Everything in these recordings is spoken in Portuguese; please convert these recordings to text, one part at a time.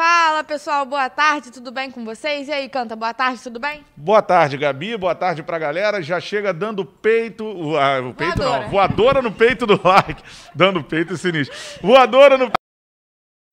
Fala pessoal, boa tarde, tudo bem com vocês? E aí, Canta, boa tarde, tudo bem? Boa tarde, Gabi, boa tarde pra galera. Já chega dando peito. o- ah, o peito Voadora. não, voadora no peito do like. Dando peito sinistro. Voadora no.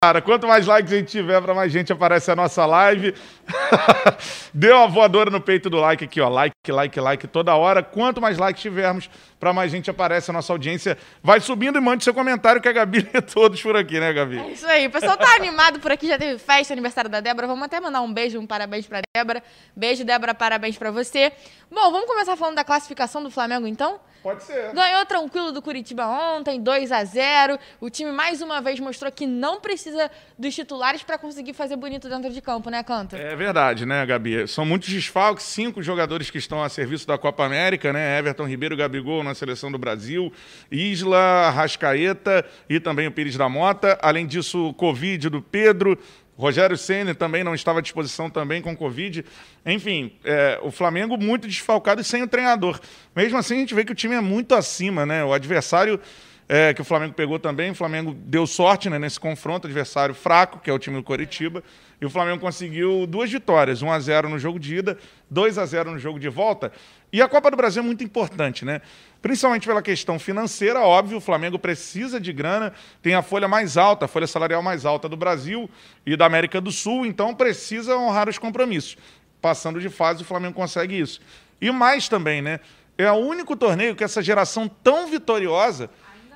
Cara, quanto mais likes a gente tiver, pra mais gente aparece a nossa live. Dê uma voadora no peito do like aqui, ó. Like, like, like toda hora. Quanto mais likes tivermos, pra mais gente aparece a nossa audiência. Vai subindo e mande seu comentário que a Gabi lê todos por aqui, né, Gabi? É isso aí, o pessoal tá animado por aqui, já teve festa, aniversário da Débora. Vamos até mandar um beijo, um parabéns pra Débora. Beijo, Débora, parabéns pra você. Bom, vamos começar falando da classificação do Flamengo então? Pode ser. Ganhou tranquilo do Curitiba ontem, 2 a 0 O time mais uma vez mostrou que não precisa dos titulares pra conseguir fazer bonito dentro de campo, né, Canta? É verdade, né, Gabi? São muitos desfalques, cinco jogadores que estão a serviço da Copa América, né? Everton Ribeiro, Gabigol na seleção do Brasil, Isla, Rascaeta e também o Pires da Mota. Além disso, o Covid do Pedro. Rogério Senna também não estava à disposição também com Covid. Enfim, é, o Flamengo muito desfalcado e sem o treinador. Mesmo assim, a gente vê que o time é muito acima, né? O adversário é, que o Flamengo pegou também. O Flamengo deu sorte né, nesse confronto, adversário fraco, que é o time do Coritiba. E o Flamengo conseguiu duas vitórias, 1 a 0 no jogo de ida, 2 a 0 no jogo de volta. E a Copa do Brasil é muito importante, né? Principalmente pela questão financeira, óbvio, o Flamengo precisa de grana, tem a folha mais alta, a folha salarial mais alta do Brasil e da América do Sul, então precisa honrar os compromissos. Passando de fase, o Flamengo consegue isso. E mais também, né? É o único torneio que essa geração tão vitoriosa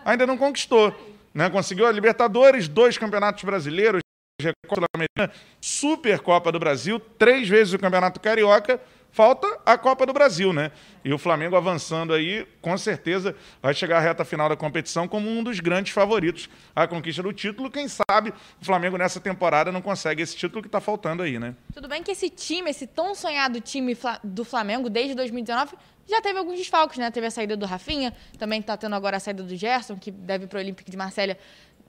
ainda não conquistou. Né? Conseguiu a Libertadores, dois campeonatos brasileiros, Supercopa do Brasil, três vezes o Campeonato Carioca. Falta a Copa do Brasil, né? E o Flamengo avançando aí, com certeza vai chegar à reta final da competição como um dos grandes favoritos à conquista do título. Quem sabe o Flamengo nessa temporada não consegue esse título que está faltando aí, né? Tudo bem que esse time, esse tão sonhado time do Flamengo desde 2019, já teve alguns desfalques, né? Teve a saída do Rafinha, também tá tendo agora a saída do Gerson, que deve pro Olympique de Marselha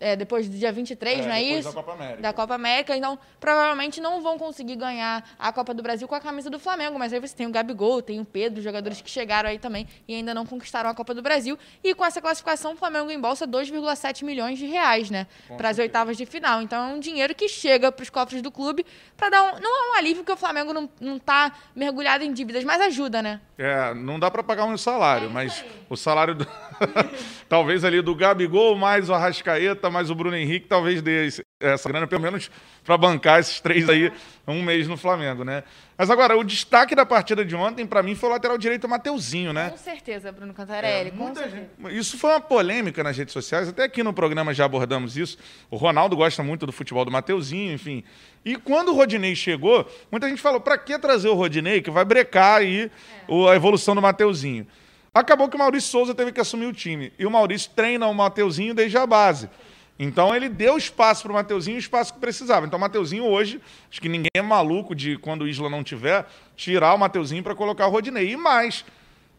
é, depois do dia 23, É, não é depois isso? da Copa América. Da Copa América. Então, provavelmente não vão conseguir ganhar a Copa do Brasil com a camisa do Flamengo. Mas aí você tem o Gabigol, tem o Pedro, jogadores que chegaram aí também e ainda não conquistaram a Copa do Brasil. E com essa classificação, o Flamengo embolsa 2,7 milhões de reais, né? Para as oitavas de final. Então é um dinheiro que chega para os cofres do clube para dar um. Não é um alívio, porque o Flamengo não, não tá mergulhado em dívidas, mas ajuda, né? É, não dá para pagar um salário, mas o salário do... talvez ali do Gabigol mais o Arrascaeta mais o Bruno Henrique talvez dê essa grana pelo menos para bancar esses três aí um mês no Flamengo, né? Mas agora o destaque da partida de ontem para mim foi o lateral direito Mateuzinho, né? Com certeza, Bruno Cantarelli. com Muita certeza. gente- Isso foi uma polêmica nas redes sociais, até aqui no programa já abordamos isso. O Ronaldo gosta muito do futebol do Mateuzinho, enfim. E quando o Rodinei chegou, muita gente falou: para que trazer o Rodinei, que vai brecar aí o- a evolução do Mateuzinho? Acabou que o Maurício Souza teve que assumir o time. E o Maurício treina o Mateuzinho desde a base. Então ele deu espaço para o Mateuzinho, o espaço que precisava. Então o Mateuzinho hoje, acho que ninguém é maluco de quando o Isla não tiver, tirar o Mateuzinho para colocar o Rodinei. E mais,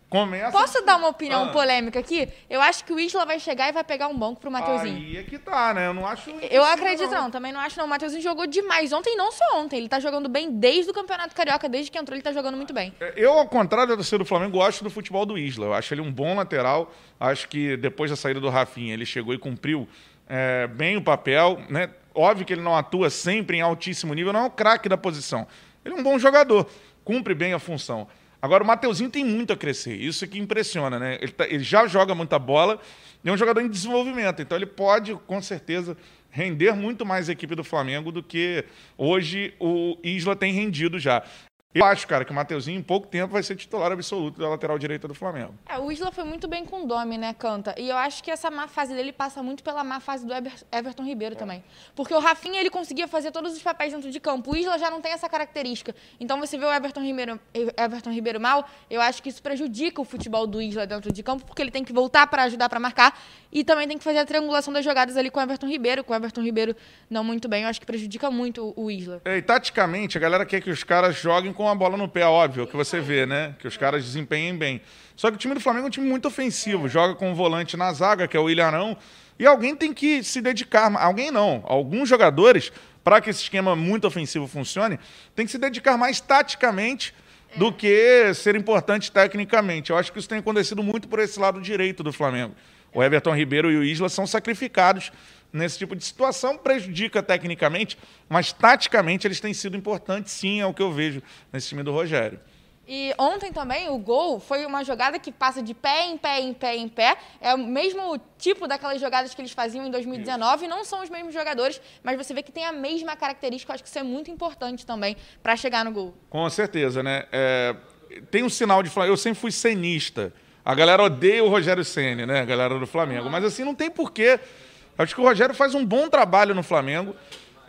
começa. Posso dar uma opinião Ah. polêmica aqui? Eu acho que o Isla vai chegar e vai pegar um banco pro Mateuzinho. Aí é que tá, né? Eu não acho. Eu acredito não, também não acho não. O Mateuzinho jogou demais ontem, não só ontem. Ele tá jogando bem desde o Campeonato Carioca, desde que entrou, ele tá jogando muito bem. Eu, ao contrário da torcida do Flamengo, gosto do futebol do Isla. Eu acho ele um bom lateral. Acho que depois da saída do Rafinha, ele chegou e cumpriu é, bem o papel. Né? Óbvio que ele não atua sempre em altíssimo nível, não é o craque da posição. Ele é um bom jogador, cumpre bem a função. Agora, o Mateuzinho tem muito a crescer. Isso que impressiona, né? Ele, tá- ele já joga muita bola e é um jogador em desenvolvimento. Então, ele pode, com certeza, render muito mais a equipe do Flamengo do que hoje o Isla tem rendido já. Eu acho, cara, que o Mateuzinho, em pouco tempo, vai ser titular absoluto da lateral direita do Flamengo. É, o Isla foi muito bem com o Domi, né, Canta? E eu acho que essa má fase dele passa muito pela má fase do Eber- Everton Ribeiro também. Porque o Rafinha, ele conseguia fazer todos os papéis dentro de campo. O Isla já não tem essa característica. Então, você vê o Everton Ribeiro, Everton Ribeiro mal, eu acho que isso prejudica o futebol do Isla dentro de campo, porque ele tem que voltar para ajudar para marcar e também tem que fazer a triangulação das jogadas ali com o Everton Ribeiro. Com o Everton Ribeiro não muito bem, eu acho que prejudica muito o o Isla. É, E taticamente, a galera quer que os caras joguem com a bola no pé, óbvio, que você vê, né? Que os caras desempenhem bem. Só que o time do Flamengo é um time muito ofensivo, joga com um volante na zaga, que é o Ilharão, e alguém tem que se dedicar, alguém não, alguns jogadores, para que esse esquema muito ofensivo funcione, tem que se dedicar mais taticamente do que ser importante tecnicamente. Eu acho que isso tem acontecido muito por esse lado direito do Flamengo. O Everton Ribeiro e o Isla são sacrificados nesse tipo de situação, prejudica tecnicamente, mas taticamente eles têm sido importantes, sim, é o que eu vejo nesse time do Rogério. E ontem também o gol foi uma jogada que passa de pé em pé, em pé, em pé. É o mesmo tipo daquelas jogadas que eles faziam em 2019. Isso. Não são os mesmos jogadores, mas você vê que tem a mesma característica. Eu acho que isso é muito importante também para chegar no gol. Com certeza, né? É, tem um sinal de Eu sempre fui cenista. A galera odeia o Rogério Ceni, né? A galera do Flamengo. Uhum. Mas assim, não tem porquê. Acho que o Rogério faz um bom trabalho no Flamengo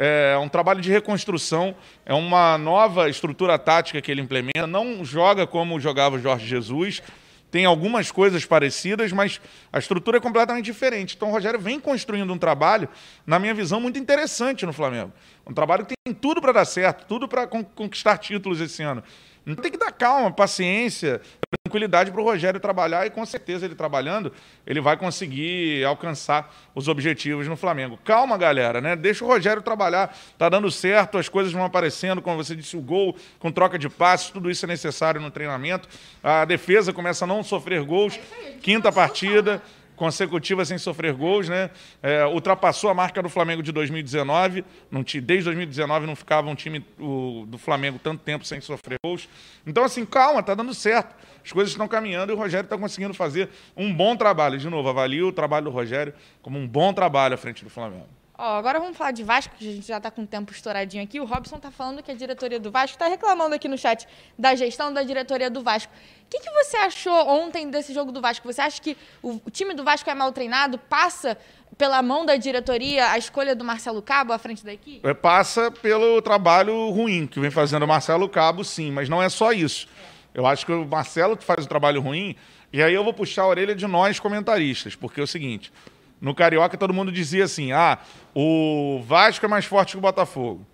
é um trabalho de reconstrução, é uma nova estrutura tática que ele implementa. Não joga como jogava o Jorge Jesus, tem algumas coisas parecidas, mas a estrutura é completamente diferente. Então o Rogério vem construindo um trabalho, na minha visão, muito interessante no Flamengo. Um trabalho que tem tudo para dar certo, tudo para conquistar títulos esse ano. Tem que dar calma, paciência, tranquilidade para o Rogério trabalhar e com certeza ele trabalhando, ele vai conseguir alcançar os objetivos no Flamengo. Calma, galera, né? Deixa o Rogério trabalhar, tá dando certo, as coisas vão aparecendo, como você disse, o gol com troca de passes, tudo isso é necessário no treinamento. A defesa começa a não sofrer gols. Quinta partida consecutiva sem sofrer gols, né? É, ultrapassou a marca do Flamengo de 2019. Não, desde 2019 não ficava um time o, do Flamengo tanto tempo sem sofrer gols. Então, assim, calma, tá dando certo. As coisas estão caminhando e o Rogério está conseguindo fazer um bom trabalho. De novo, avalio o trabalho do Rogério como um bom trabalho à frente do Flamengo. Ó, agora vamos falar de Vasco, que a gente já está com o tempo estouradinho aqui. O Robson está falando que a diretoria do Vasco está reclamando aqui no chat da gestão da diretoria do Vasco. O que, que, você achou ontem desse jogo do Vasco? Você acha que o time do Vasco é mal treinado? Passa pela mão da diretoria a escolha do Marcelo Cabo à frente da equipe? É, passa pelo trabalho ruim que vem fazendo o Marcelo Cabo, sim, mas não é só isso. Eu acho que o Marcelo faz o trabalho ruim, e aí eu vou puxar a orelha de nós comentaristas, porque é o seguinte: no Carioca, todo mundo dizia assim: ah, o Vasco é mais forte que o Botafogo.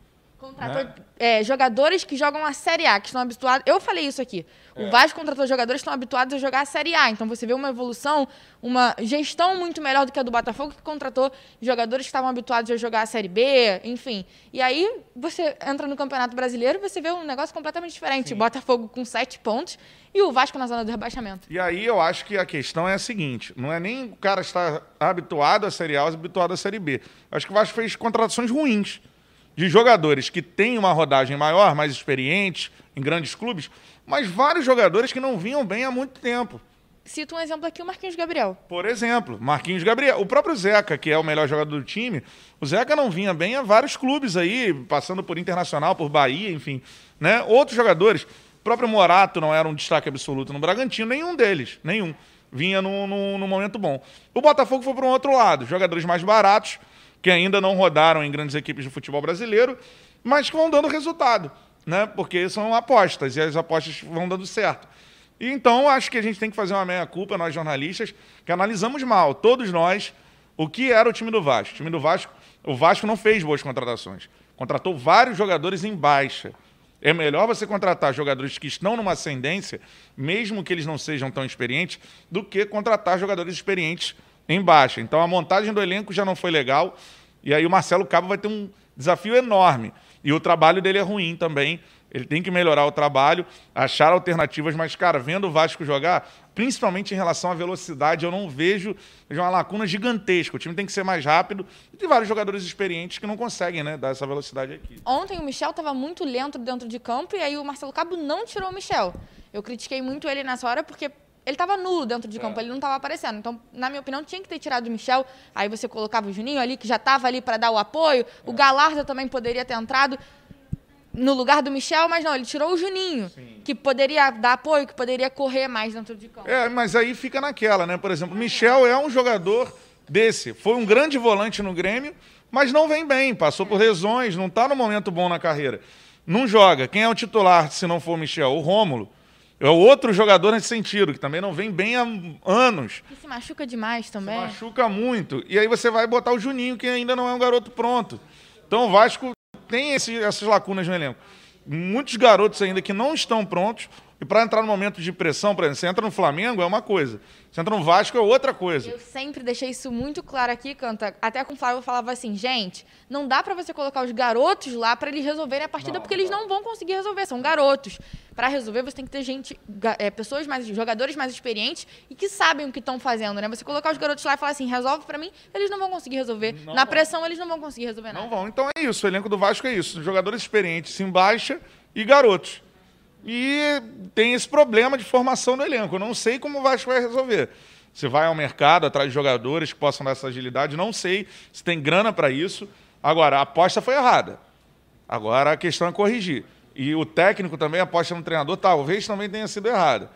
Contratou né? é, jogadores que jogam a Série A, que estão habituados. Eu falei isso aqui. É. O Vasco contratou jogadores que estão habituados a jogar a Série A. Então você vê uma evolução, uma gestão muito melhor do que a do Botafogo, que contratou jogadores que estavam habituados a jogar a Série B, enfim. E aí você entra no Campeonato Brasileiro e você vê um negócio completamente diferente. O Botafogo com sete pontos e o Vasco na zona do rebaixamento. E aí eu acho que a questão é a seguinte: não é nem o cara estar habituado à Série A ou habituado à Série B. Acho que o Vasco fez contratações ruins de jogadores que têm uma rodagem maior, mais experientes, em grandes clubes, mas vários jogadores que não vinham bem há muito tempo. Cito um exemplo aqui, o Marquinhos Gabriel. Por exemplo, Marquinhos Gabriel. O próprio Zeca, que é o melhor jogador do time, o Zeca não vinha bem a vários clubes aí, passando por Internacional, por Bahia, enfim. Né? Outros jogadores. O próprio Morato não era um destaque absoluto no Bragantino, nenhum deles, nenhum. Vinha num, num momento bom. O Botafogo foi para um outro lado, jogadores mais baratos, que ainda não rodaram em grandes equipes de futebol brasileiro, mas que vão dando resultado, né? Porque são apostas e as apostas vão dando certo. E então acho que a gente tem que fazer uma meia culpa nós jornalistas que analisamos mal, todos nós, o que era o time do Vasco. O time do Vasco, o Vasco não fez boas contratações. Contratou vários jogadores em baixa. É melhor você contratar jogadores que estão numa ascendência, mesmo que eles não sejam tão experientes, do que contratar jogadores experientes em baixa. Então a montagem do elenco já não foi legal. E aí o Marcelo Cabo vai ter um desafio enorme. E o trabalho dele é ruim também. Ele tem que melhorar o trabalho, achar alternativas, mas, cara, vendo o Vasco jogar, principalmente em relação à velocidade, eu não vejo, uma lacuna gigantesca. O time tem que ser mais rápido e tem vários jogadores experientes que não conseguem né, dar essa velocidade aqui. Ontem o Michel estava muito lento dentro de campo e aí o Marcelo Cabo não tirou o Michel. Eu critiquei muito ele nessa hora porque ele estava nulo dentro de campo, é. ele não estava aparecendo. Então, na minha opinião, tinha que ter tirado o Michel. Aí você colocava o Juninho ali, que já estava ali para dar o apoio. É. O Galarda também poderia ter entrado no lugar do Michel, mas não, ele tirou o Juninho, Sim. que poderia dar apoio, que poderia correr mais dentro de campo. É, mas aí fica naquela, né? Por exemplo, o Michel é um jogador desse. Foi um grande volante no Grêmio, mas não vem bem, passou por lesões, não está no momento bom na carreira. Não joga. Quem é o titular se não for o Michel? O Rômulo. É outro jogador nesse sentido, que também não vem bem há anos. E se machuca demais também. Se machuca muito. E aí você vai botar o Juninho, que ainda não é um garoto pronto. Então o Vasco tem esse, essas lacunas no elenco. Muitos garotos ainda que não estão prontos. E para entrar no momento de pressão, por exemplo, você entra no Flamengo é uma coisa, você entra no Vasco é outra coisa. Eu sempre deixei isso muito claro aqui, Canta. Até com o Flávio eu falava assim, gente, não dá para você colocar os garotos lá para eles resolverem a partida, não, porque eles não vão conseguir resolver, são garotos. Para resolver, você tem que ter gente, é, pessoas mais, jogadores mais experientes e que sabem o que estão fazendo, né? Você colocar os garotos lá e falar assim, resolve para mim, eles não vão conseguir resolver. Não Na vão. pressão, eles não vão conseguir resolver nada. Não vão. Então é isso, o elenco do Vasco é isso. Jogadores experientes se embaixa e garotos. E tem esse problema de formação no elenco. Eu não sei como o Vasco vai resolver. Se vai ao mercado atrás de jogadores que possam dar essa agilidade, não sei se tem grana para isso. Agora, a aposta foi errada. Agora a questão é corrigir. E o técnico também aposta no treinador, talvez também tenha sido errada.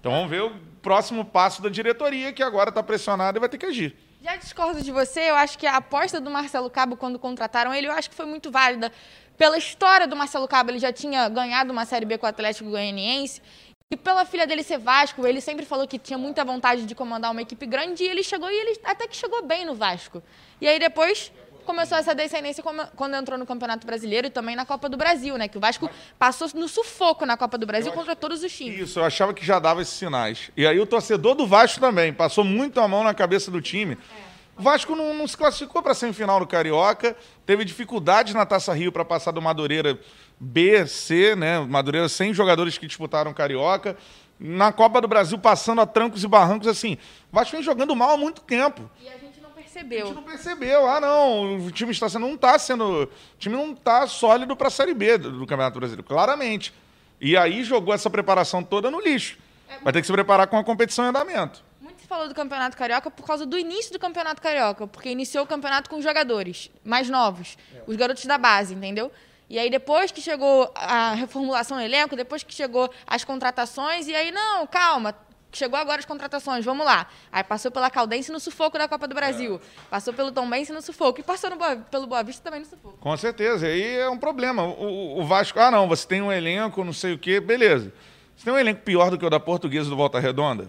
Então vamos ver o próximo passo da diretoria, que agora está pressionada e vai ter que agir. Já discordo de você, eu acho que a aposta do Marcelo Cabo quando contrataram ele, eu acho que foi muito válida pela história do Marcelo Cabo, ele já tinha ganhado uma Série B com o Atlético Goianiense. E pela filha dele ser Vasco, ele sempre falou que tinha muita vontade de comandar uma equipe grande e ele chegou e ele até que chegou bem no Vasco. E aí depois começou essa descendência quando entrou no Campeonato Brasileiro e também na Copa do Brasil, né? Que o Vasco passou no sufoco na Copa do Brasil contra todos os times. Isso, eu achava que já dava esses sinais. E aí o torcedor do Vasco também passou muito a mão na cabeça do time. É. O Vasco não, não se classificou para a semifinal do Carioca, teve dificuldades na Taça Rio para passar do Madureira B, C, né? Madureira sem jogadores que disputaram Carioca. Na Copa do Brasil, passando a trancos e barrancos, assim. O Vasco vem jogando mal há muito tempo. E a gente não percebeu. A gente não percebeu. Ah, não. O time está sendo. Não está sendo. O time não está sólido para a Série B do, do Campeonato Brasileiro, claramente. E aí jogou essa preparação toda no lixo. É, Vai ter que se preparar com a competição em andamento falou do Campeonato Carioca por causa do início do Campeonato Carioca, porque iniciou o campeonato com jogadores mais novos, é. os garotos da base, entendeu? E aí depois que chegou a reformulação do elenco, depois que chegou as contratações, e aí, não, calma, chegou agora as contratações, vamos lá. Aí passou pela Caldense no sufoco da Copa do Brasil, é. passou pelo Tombense no sufoco, e passou Boa, pelo Boa Vista também no sufoco. Com certeza, aí é um problema. O, o, Vasco, ah não, você tem um elenco, não sei o quê, beleza. Você tem um elenco pior do que o da Portuguesa do Volta Redonda?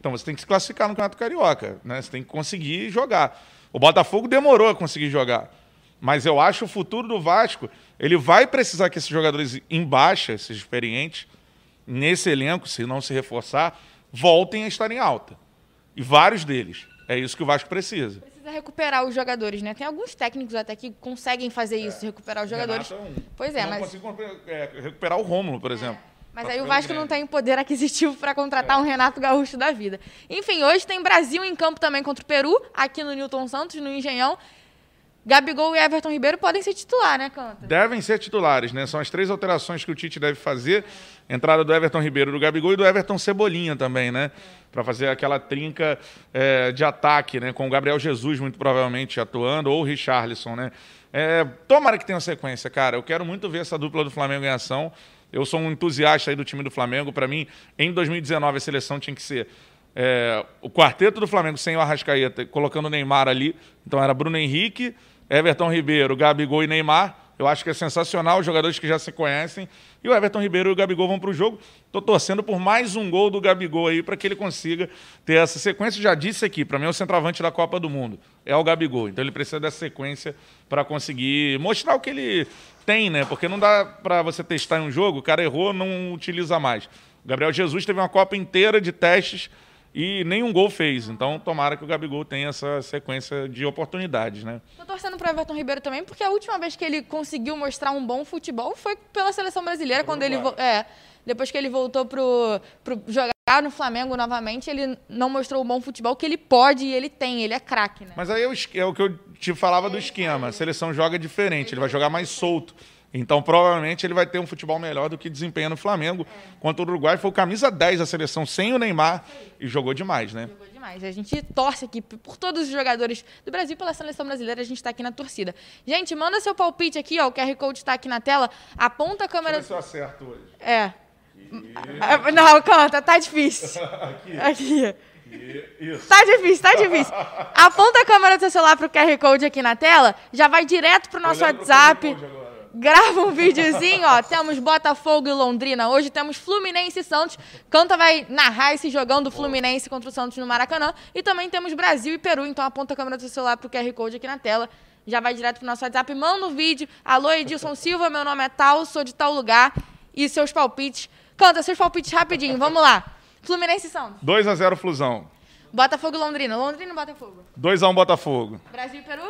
Então você tem que se classificar no Campeonato Carioca, né? Você tem que conseguir jogar. O Botafogo demorou a conseguir jogar. Mas eu acho o futuro do Vasco, ele vai precisar que esses jogadores em baixa, esses experientes, nesse elenco, se não se reforçar, voltem a estar em alta. E vários deles. É isso que o Vasco precisa. Precisa recuperar os jogadores, né? Tem alguns técnicos até que conseguem fazer isso, é. recuperar os jogadores. É um. Pois é, não mas. Consigo é, recuperar o Rômulo, por exemplo. Mas aí o Vasco não tem poder aquisitivo para contratar é. um Renato Gaúcho da vida. Enfim, hoje tem Brasil em campo também contra o Peru, aqui no Newton Santos, no Engenhão. Gabigol e Everton Ribeiro podem ser titular, né, Canta? Devem ser titulares, né? São as três alterações que o Tite deve fazer. Entrada do Everton Ribeiro, do Gabigol e do Everton Cebolinha também, né? Para fazer aquela trinca é, de ataque, né? Com o Gabriel Jesus, muito provavelmente, atuando, ou o Richarlison, né? É, tomara que tenha sequência, cara. Eu quero muito ver essa dupla do Flamengo em ação. Eu sou um entusiasta aí do time do Flamengo. Para mim, em 2019, a seleção tinha que ser é, o quarteto do Flamengo sem o Arrascaeta, colocando o Neymar ali. Então era Bruno Henrique, Everton Ribeiro, Gabigol e Neymar. Eu acho que é sensacional, os jogadores que já se conhecem. E o Everton Ribeiro e o Gabigol vão para o jogo. Estou torcendo por mais um gol do Gabigol aí para que ele consiga ter essa sequência. Já disse aqui, para mim é o centroavante da Copa do Mundo. É o Gabigol. Então ele precisa dessa sequência para conseguir mostrar o que ele tem, né? Porque não dá para você testar em um jogo, o cara errou, não utiliza mais. O Gabriel Jesus teve uma Copa inteira de testes e nenhum gol fez. Então, tomara que o Gabigol tenha essa sequência de oportunidades, né? Tô torcendo para Everton Ribeiro também, porque a última vez que ele conseguiu mostrar um bom futebol foi pela seleção brasileira, quando ele é, depois que ele voltou pro, pro jogar no Flamengo novamente, ele não mostrou o bom futebol que ele pode e ele tem, ele é craque, né? Mas aí é o, é o que eu te falava do esquema. A seleção joga diferente, ele vai jogar mais solto. Então, provavelmente, ele vai ter um futebol melhor do que desempenha no Flamengo. Contra o Uruguai, foi o camisa 10 da seleção sem o Neymar e jogou demais, né? Jogou demais. A gente torce aqui por todos os jogadores do Brasil pela seleção brasileira, a gente está aqui na torcida. Gente, manda seu palpite aqui, ó. O QR Code está aqui na tela. Aponta a câmera. Deixa eu ver se eu acerto hoje. É. E... Não, canta, tá difícil. aqui. Aqui. Isso. Tá difícil, tá difícil. Aponta a câmera do seu celular pro QR Code aqui na tela, já vai direto pro nosso WhatsApp. Grava um videozinho, ó. Temos Botafogo e Londrina. Hoje temos Fluminense e Santos. Canta vai narrar esse jogão do Fluminense contra o Santos no Maracanã. E também temos Brasil e Peru. Então aponta a câmera do seu celular pro QR Code aqui na tela. Já vai direto pro nosso WhatsApp. Manda um vídeo. Alô, Edilson Silva, meu nome é tal, sou de tal lugar. E seus palpites Canta seus palpites rapidinho, vamos lá. Fluminense e Santos. 2x0 Flusão. Botafogo e Londrina. Londrina e Botafogo. 2x1 Botafogo. Brasil e Peru?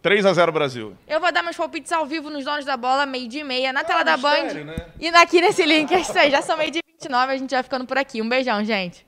3x0 Brasil. Eu vou dar meus palpites ao vivo nos donos da bola, meio dia e meia, na tela da mistério, Band. né? E aqui nesse link, é isso aí. Já são meio dia e 29, a gente vai ficando por aqui. Um beijão, gente.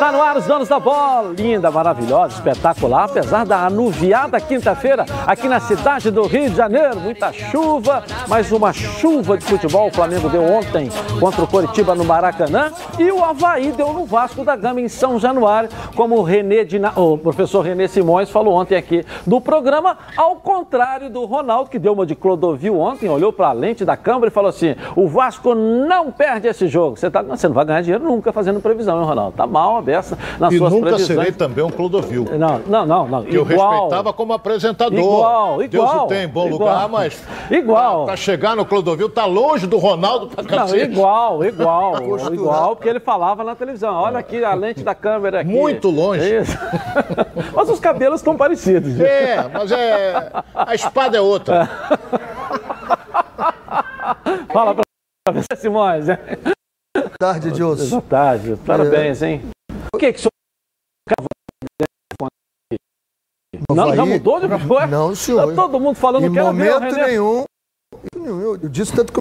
Está no ar os donos da bola. Linda, maravilhosa, espetacular. Apesar da anuviada quinta-feira aqui na cidade do Rio de Janeiro. Muita chuva, mas uma chuva de futebol. O Flamengo deu ontem contra o Coritiba no Maracanã. E o Havaí deu no Vasco da Gama em São Januário. Como o, René Dina... o professor René Simões falou ontem aqui no programa. Ao contrário do Ronaldo, que deu uma de Clodovil ontem, olhou para a lente da câmera e falou assim: o Vasco não perde esse jogo. Você, tá... Você não vai ganhar dinheiro nunca fazendo previsão, hein, Ronaldo? Tá mal beça nas E suas nunca previsões. serei também um Clodovil. Não, não, não, não. Que eu Igual. respeitava como apresentador. Igual, igual. Deus o tem em bom igual. lugar, mas Igual. para chegar no Clodovil tá longe do Ronaldo pra Não, cacete. igual, igual, igual, porque ele falava na televisão. Olha aqui a lente da câmera aqui. Muito longe. Isso. Mas os cabelos estão parecidos. gente. É, mas é. A espada é outra. Fala pra você, Simões. tarde, Edilson. Boa tarde. Parabéns, hein? O que que o senhor Não, já mudou de Ué, Não, senhor. Tá todo mundo falando Em que era momento René. nenhum. nenhum. Eu, eu disse tanto que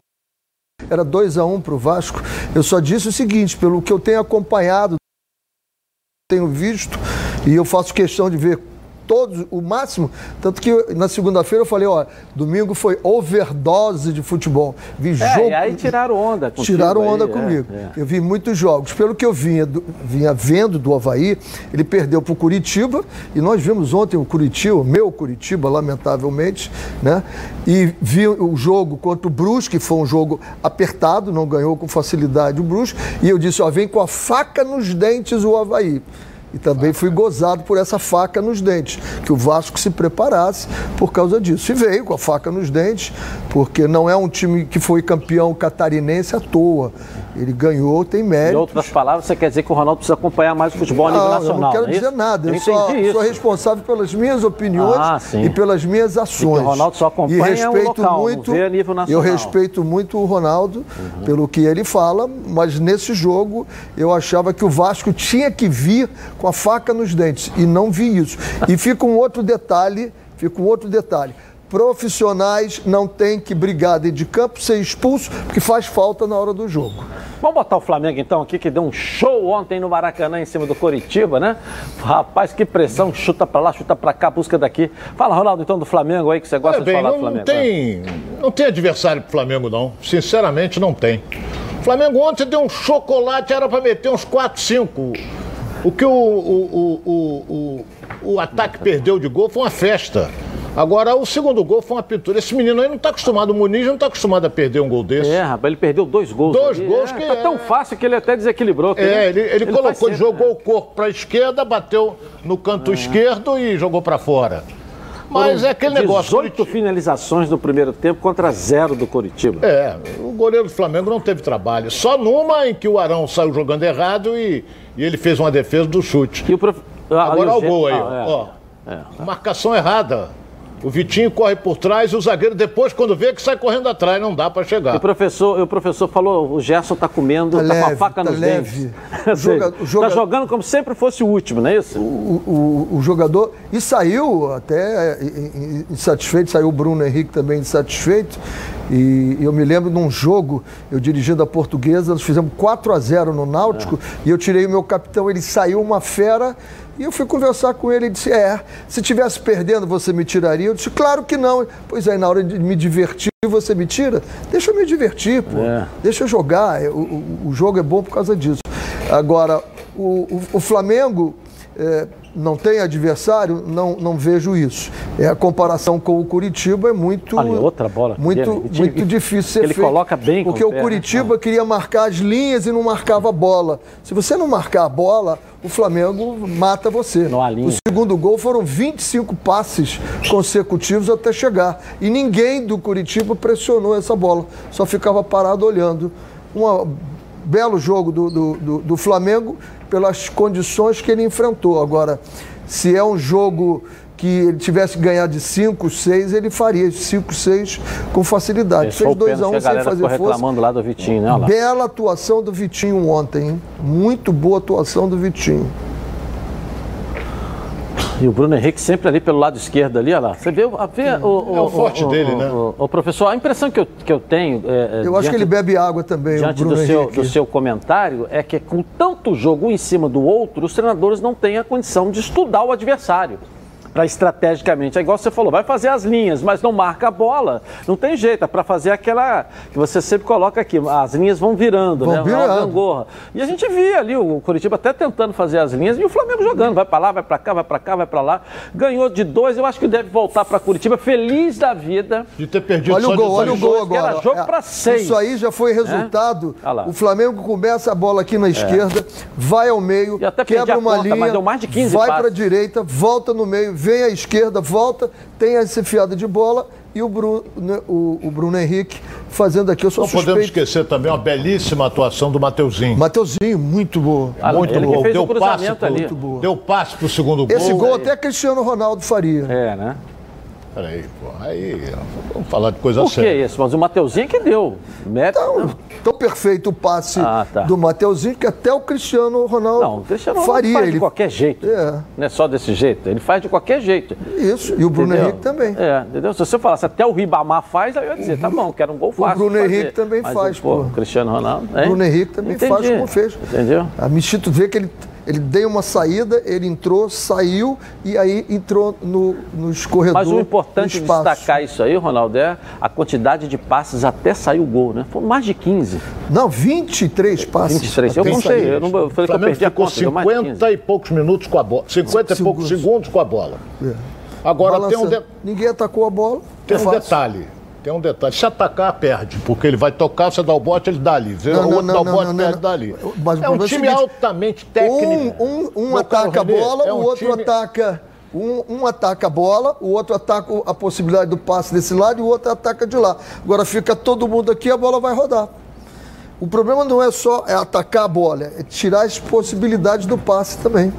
era 2 a 1 um para o Vasco. Eu só disse o seguinte, pelo que eu tenho acompanhado, tenho visto, e eu faço questão de ver todos, o máximo, tanto que na segunda-feira eu falei, ó, domingo foi overdose de futebol. Vi É, jogo. e aí tiraram onda contigo Tiraram onda aí, é, comigo. é. Eu vi muitos jogos. Pelo que eu vinha, do- vinha vendo do Havaí, ele perdeu para o Curitiba, e nós vimos ontem o Curitiba, o meu Curitiba, lamentavelmente, né? E vi o jogo contra o Brusque, que foi um jogo apertado, não ganhou com facilidade o Brusque, e eu disse, ó, vem com a faca nos dentes o Havaí. E também fui gozado por essa faca nos dentes, que o Vasco se preparasse por causa disso. E veio com a faca nos dentes, porque não é um time que foi campeão catarinense à toa. Ele ganhou, tem Em mérito. outras palavras, você quer dizer que o Ronaldo precisa acompanhar mais o futebol a nível Não, nacional. eu não quero é dizer isso? nada. Eu Eu, só sou responsável pelas minhas opiniões Ah, e pelas minhas ações. E o Ronaldo só acompanha e o respeito local, não muito, a nível Eu nacional. respeito muito o Ronaldo pelo que ele fala, mas nesse jogo eu achava que o Vasco tinha que vir com a faca nos dentes e não vi isso. E fica um outro detalhe, fica um outro detalhe. Profissionais não têm que brigar dentro de campo, ser expulso, porque faz falta na hora do jogo. Vamos botar o Flamengo então aqui, que deu um show ontem no Maracanã em cima do Coritiba, né? Rapaz, que pressão, chuta pra lá, chuta pra cá, busca daqui. Fala, Ronaldo, então do Flamengo aí, que você gosta de bem, falar não, do Flamengo. não tem, não tem adversário pro Flamengo, não. Sinceramente, não tem. O Flamengo ontem deu um chocolate, era para meter uns 4, 5. O que o, o, o, o, o, o ataque perdeu de gol foi uma festa. Agora, o segundo gol foi uma pintura. Esse menino aí não está acostumado, o Muniz não está acostumado a perder um gol desse. É, rapaz, ele perdeu dois gols. Dois ali. gols é, que Tá é- tão fácil que ele até desequilibrou. É, ele, ele faz colocou, ele sempre, jogou né? o corpo para a esquerda, bateu no canto esquerdo e jogou para fora. Mas é aquele negócio. 18 finalizações no primeiro tempo contra zero do Coritiba. É, o goleiro do Flamengo não teve trabalho. Só numa em que o Arão saiu jogando errado e, e ele fez uma defesa do chute. E o prof... ah, Agora o Gé- gol aí, ah, é. ó. É. Marcação errada. O Vitinho corre por trás e o zagueiro depois, quando vê, que sai correndo atrás, não dá para chegar. o professor, e o professor falou, o Gerson tá comendo, Tá tá, com a leve, faca tá nos leve. dentes. Seja, Joga- joga- Tá jogando como se sempre fosse o último, não é isso? o, o- o jogador e saiu até é, in- in- insatisfeito, saiu o Bruno Henrique também insatisfeito. E eu me lembro de um jogo, eu dirigindo a portuguesa, nós fizemos 4 a 0 no Náutico e eu tirei o meu capitão, ele saiu uma fera. E eu fui conversar com ele e disse: É, se tivesse perdendo, você me tiraria? Eu disse: Claro que não. Pois aí, na hora de me divertir, você me tira? Deixa eu me divertir, pô. É. Deixa eu jogar. O, o- o jogo é bom por causa disso. Agora, o, o- o Flamengo é, não tem adversário, não, não vejo isso. É, a comparação com o Curitiba é muito. Olha, outra bola Muito. Ele muito difícil ser ele feito, coloca bem com Porque o o né? Curitiba queria marcar as linhas e não marcava a bola. Se você não marcar a bola, o Flamengo mata você. O segundo gol foram 25 passes consecutivos até chegar. E ninguém do Curitiba pressionou essa bola. Só ficava parado olhando. Um belo jogo do, do, do- do Flamengo pelas condições que ele enfrentou. Agora, Se é um jogo que ele tivesse que ganhar de 5, 6, ele faria 5, 6 com facilidade. Fez 2 a 1 um, sem fazer força. reclamando lá do Vitinho, né? Bela atuação do Vitinho ontem, hein? Muito boa atuação do Vitinho. E o Bruno Henrique sempre ali pelo lado esquerdo ali, olha lá. Você vê, vê o, o, É o forte o, dele, né? O, o professor, a impressão que eu, que eu tenho. É, é, Eu acho diante- que ele bebe água também, o diante Bruno do seu, Henrique. do seu comentário é que com tanto jogo um em cima do outro, os treinadores não têm a condição de estudar o adversário. Para estrategicamente, é igual você falou, vai fazer as linhas, mas não marca a bola. Não tem jeito, é para fazer aquela que você sempre coloca aqui, as linhas vão virando, Vão né? virando. Uma gangorra. E a gente via ali o Curitiba até tentando fazer as linhas e o Flamengo jogando, vai para lá, vai para cá, vai para cá, vai para lá. Ganhou de dois, eu acho que deve voltar para Curitiba feliz da vida. De ter perdido Olha só o gol, de olha o gol dois, que era agora. jogo É, pra seis. Isso aí já foi resultado. Olha lá. O Flamengo começa a bola aqui na esquerda, vai ao meio, E quebra uma conta, linha, mas deu mais de 15 vai para a direita, volta no meio, vem à esquerda, volta, tem essa enfiada de bola e o Bruno, né, o, o Bruno Henrique fazendo aqui. Eu sou Não podemos suspeito. esquecer também uma belíssima atuação do Mateuzinho. Mateuzinho, muito boa. Ah, Muito ele fez Deu o passe, pro, ali. Muito boa. deu passe pro segundo gol. Esse gol até Cristiano Ronaldo faria. É, né? Peraí, pô. Aí, vamos falar de coisa Por que séria. isso? Mas o Mateuzinho é que deu. Mérito. Tão, tão perfeito o passe Ah, tá. do Mateuzinho que até o Cristiano Ronaldo Não, o Cristiano Ronaldo faria. faz ele... de qualquer jeito. É. Não é só desse jeito. Ele faz de qualquer jeito. Isso, e o Bruno entendeu? Henrique também. É, entendeu? Se você falasse até o Ribamar faz, aí eu ia dizer, tá bom, quero um gol fácil. Bruno fazer. Henrique também Mas, faz, pô. O Cristiano Ronaldo. O Bruno Henrique também faz como fez. Entendeu? A Michito vê que ele, ele deu uma saída, ele entrou, saiu e aí entrou no, no escorredor. Mas o importante destacar isso aí, Ronaldo, é a quantidade de passes até sair o gol, né? Foram mais de 15. Não, 23 passes. 23. Eu não sair. sei, eu, não, eu falei que eu Flamengo perdi a ficou conta, deu mais de 15. 50 e poucos minutos com a bola. 50 e poucos Segundos. segundos com a bola. É. Agora tem um, Balançando. de- Ninguém atacou a bola. tem é um fácil. detalhe. Tem um detalhe. Se atacar, perde. Porque ele vai tocar, você dá o bote, ele dá ali. Você, Não, o outro não, dá o bote, não, perde, não. dá ali. Mas o é um é o time seguinte, altamente técnico. Um, um, um ataca a bola, é o um outro time- ataca. Um, um ataca a bola, o outro ataca a possibilidade do passe desse lado e o outro ataca de lá. Agora fica todo mundo aqui, a bola vai rodar. O problema não é só é atacar a bola, é tirar as possibilidades do passe também.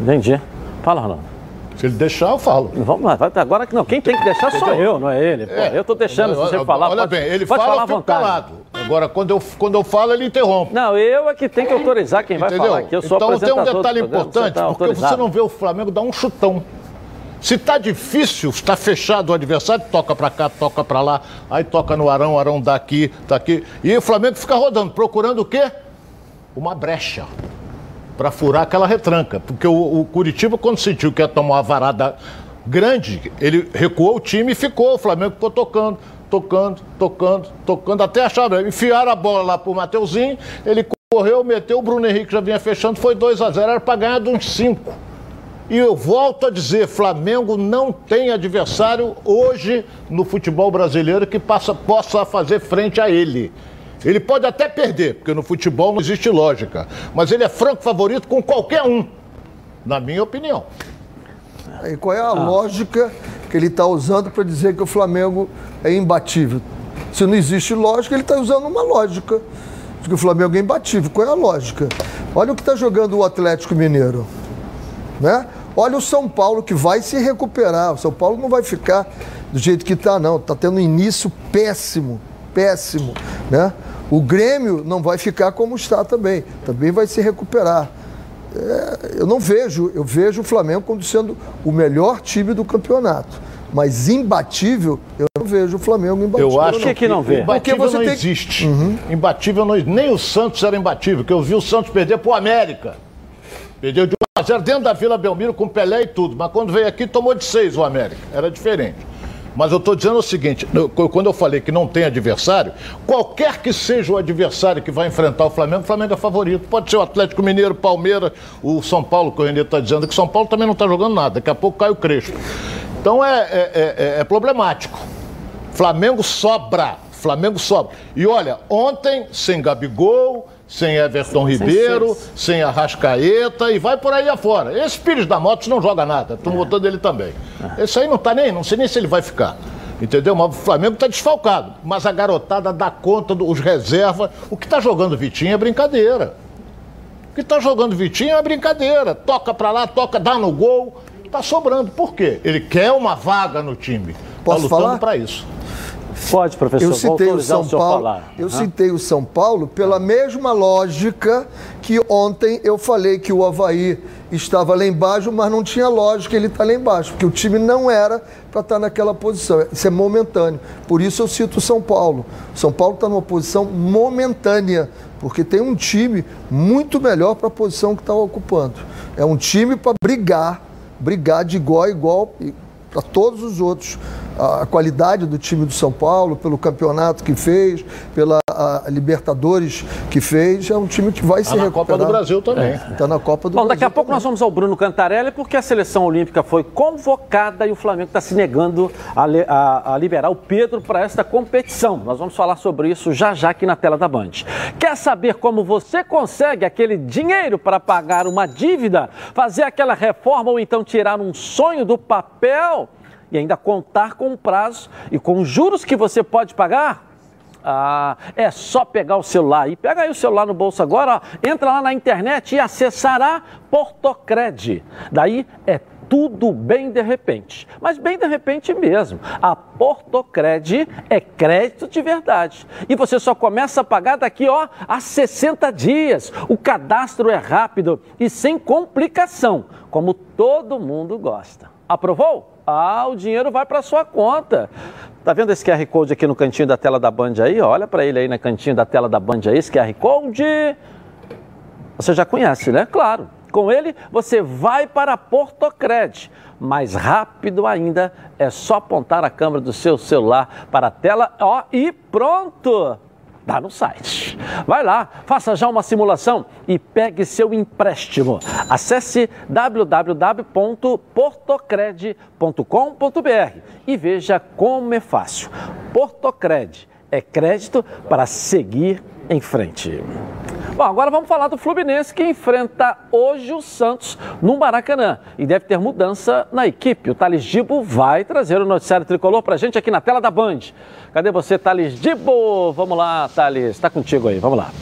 Entendi. Fala, Ronaldo. Se ele deixar, eu falo. Vamos lá, vai, agora que não. Quem tem que deixar sou eu, não é ele. Pô, eu tô deixando Olha- você falar. Olha pode, bem, ele pode fala, falar eu fico calado. Agora, quando eu, quando eu falo, ele interrompe. Não, eu é que tenho que autorizar quem vai Entendeu? falar aqui. Eu sou então tem um detalhe importante, você tá porque você não vê o Flamengo dar um chutão. Se tá difícil, está fechado o adversário, toca para cá, toca para lá, aí toca no Arão, o Arão dá aqui, tá aqui. E o Flamengo fica rodando, procurando o quê? Uma brecha para furar aquela retranca. Porque o, o Curitiba, quando sentiu que ia tomar uma varada grande, ele recuou o time e ficou. O Flamengo ficou tocando, tocando, tocando, tocando, até achar. Enfiaram a bola lá pro Mateuzinho, ele correu, meteu, o Bruno Henrique já vinha fechando, foi 2 a 0 era para ganhar de uns 5. E eu volto a dizer, Flamengo não tem adversário hoje no futebol brasileiro que passa- possa fazer frente a ele. Ele pode até perder, porque no futebol não existe lógica. Mas ele é franco favorito com qualquer um, na minha opinião. Aí qual é a lógica que ele está usando para dizer que o Flamengo é imbatível? Se não existe lógica, ele está usando uma lógica de que o Flamengo é imbatível. Qual é a lógica? Olha o que está jogando o Atlético Mineiro. Né? Olha o São Paulo que vai se recuperar. O São Paulo não vai ficar do jeito que está, não. Está tendo um início péssimo, péssimo. Né? O Grêmio não vai ficar como está também. Também vai se recuperar. É, eu não vejo, eu vejo o Flamengo como sendo o melhor time do campeonato. Mas imbatível, eu não vejo o Flamengo imbatível. Eu acho Por que que não vê? imbatível Porque você não tem- existe. Imbatível não. Nem o Santos era imbatível, que eu vi o Santos perder pro América. Perdeu de 1 a 0 dentro da Vila Belmiro com Pelé e tudo. Mas quando veio aqui, tomou de 6 o América. Era diferente. Mas eu estou dizendo o seguinte: quando eu falei que não tem adversário, qualquer que seja o adversário que vai enfrentar o Flamengo, o Flamengo é favorito. Pode ser o Atlético Mineiro, Palmeiras, o São Paulo, que o Renê está dizendo, que o São Paulo também não está jogando nada. Daqui a pouco cai o Crespo. Então é, é- é- é problemático. Flamengo sobra. Flamengo sobra. E olha, ontem, sem Gabigol, sem Everton Ribeiro, sem Arrascaeta e vai por aí afora. Esse Pires da Motos não joga nada. Estão botando ele também. Esse aí não tá nem, não sei nem se ele vai ficar. Entendeu? Mas o Flamengo está desfalcado. Mas a garotada dá conta dos reservas. O que está jogando Vitinho é brincadeira. O que tá jogando Vitinho é brincadeira. Toca pra lá, toca, dá no gol. Tá sobrando. Por quê? Ele quer uma vaga no time. Posso tá lutando pra isso. Pode, professor. Eu citei o São Paulo. falar. Eu citei o São Paulo pela mesma lógica que ontem eu falei que o Havaí estava lá embaixo, mas não tinha lógica ele estar lá embaixo, porque o time não era para estar naquela posição. Isso é momentâneo. Por isso eu cito o São Paulo. O São Paulo está numa posição momentânea, porque tem um time muito melhor para a posição que está ocupando. É um time para brigar, brigar de igual a igual para todos os outros. A qualidade do time do São Paulo, pelo campeonato que fez, pela a Libertadores que fez, é um time que vai se Tá na recuperar. Copa do Brasil também. Está na Copa do Bom, Brasil. daqui a pouco também. nós vamos ao Bruno Cantarelli, porque a seleção olímpica foi convocada e o Flamengo está se negando a, a- a liberar o Pedro para esta competição. Nós vamos falar sobre isso já já aqui na tela da Band. Quer saber como você consegue aquele dinheiro para pagar uma dívida, fazer aquela reforma ou então tirar um sonho do papel e ainda contar com o prazo e com os juros que você pode pagar? Ah, é só pegar o celular e pega aí o celular no bolso agora, ó, entra lá na internet e acessará Portocred. Daí é tudo bem de repente, mas bem de repente mesmo. A Portocred é crédito de verdade e você só começa a pagar daqui ó a 60 dias. O cadastro é rápido e sem complicação, como todo mundo gosta. Aprovou? Ah, o dinheiro vai para sua conta. Tá vendo esse QR Code aqui no cantinho da tela da Band aí? Olha para ele aí no cantinho da tela da Band aí, esse QR Code. Você já conhece, né? Claro. Com ele, você vai para Portocred. Mais rápido ainda, é só apontar a câmera do seu celular para a tela ó, e pronto! Dá no site. Vai lá, faça já uma simulação e pegue seu empréstimo. Acesse www.portocred.com.br e veja como é fácil. Portocred é crédito para seguir em frente. Bom, agora vamos falar do Fluminense que enfrenta hoje o Santos no Maracanã e deve ter mudança na equipe. O Thales Dibo vai trazer o noticiário tricolor pra gente aqui na tela da Band. Cadê você, Thales Dibo? Vamos lá, Thales, tá contigo aí, vamos lá.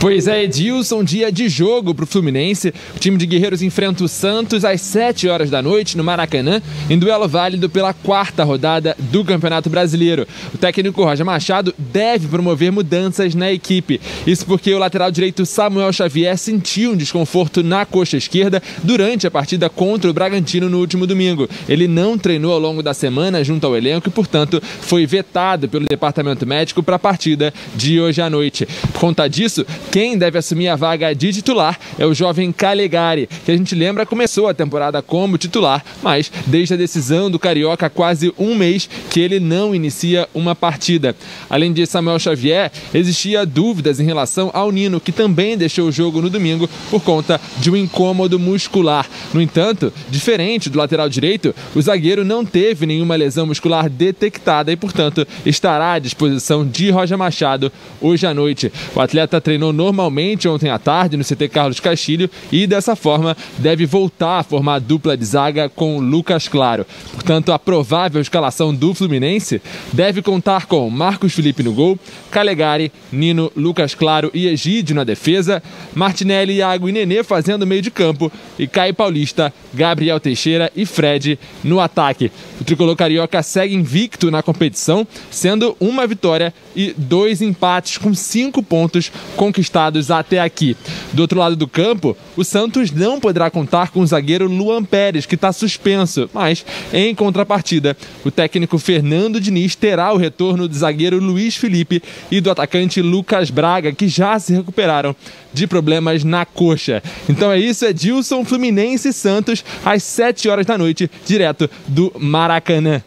Pois é, Edilson, dia de jogo para o Fluminense. O time de Guerreiros enfrenta o Santos às 7 horas da noite no Maracanã, em duelo válido pela quarta rodada do Campeonato Brasileiro. O técnico Roger Machado deve promover mudanças na equipe. Isso porque o lateral direito Samuel Xavier sentiu um desconforto na coxa esquerda durante a partida contra o Bragantino no último domingo. Ele não treinou ao longo da semana junto ao elenco e, portanto, foi vetado pelo departamento médico para a partida de hoje à noite. Por conta disso, quem deve assumir a vaga de titular é o jovem Calegari, que a gente lembra começou a temporada como titular, mas desde a decisão do Carioca há quase um mês que ele não inicia uma partida. Além de Samuel Xavier, existia dúvidas em relação ao Nino, que também deixou o jogo no domingo por conta de um incômodo muscular. No entanto, diferente do lateral direito, o zagueiro não teve nenhuma lesão muscular detectada e, portanto, estará à disposição de Roger Machado hoje à noite. O atleta treinou normalmente ontem à tarde no CT Carlos Castilho e dessa forma deve voltar a formar a dupla de zaga com Lucas Claro. Portanto, a provável escalação do Fluminense deve contar com Marcos Felipe no gol, Calegari, Nino, Lucas Claro e Egídio na defesa, Martinelli, Iago e Nenê fazendo meio de campo e Caio Paulista, Gabriel Teixeira e Fred no ataque. O tricolor carioca segue invicto na competição, sendo uma vitória e dois empates com cinco pontos conquistados até aqui. Do outro lado do campo, o Santos não poderá contar com o zagueiro Luan Pérez, que está suspenso, mas em contrapartida, o técnico Fernando Diniz terá o retorno do zagueiro Luiz Felipe e do atacante Lucas Braga, que já se recuperaram de problemas na coxa. Então é isso, é Dilson Fluminense e Santos às 7 horas da noite, direto do Maracanã.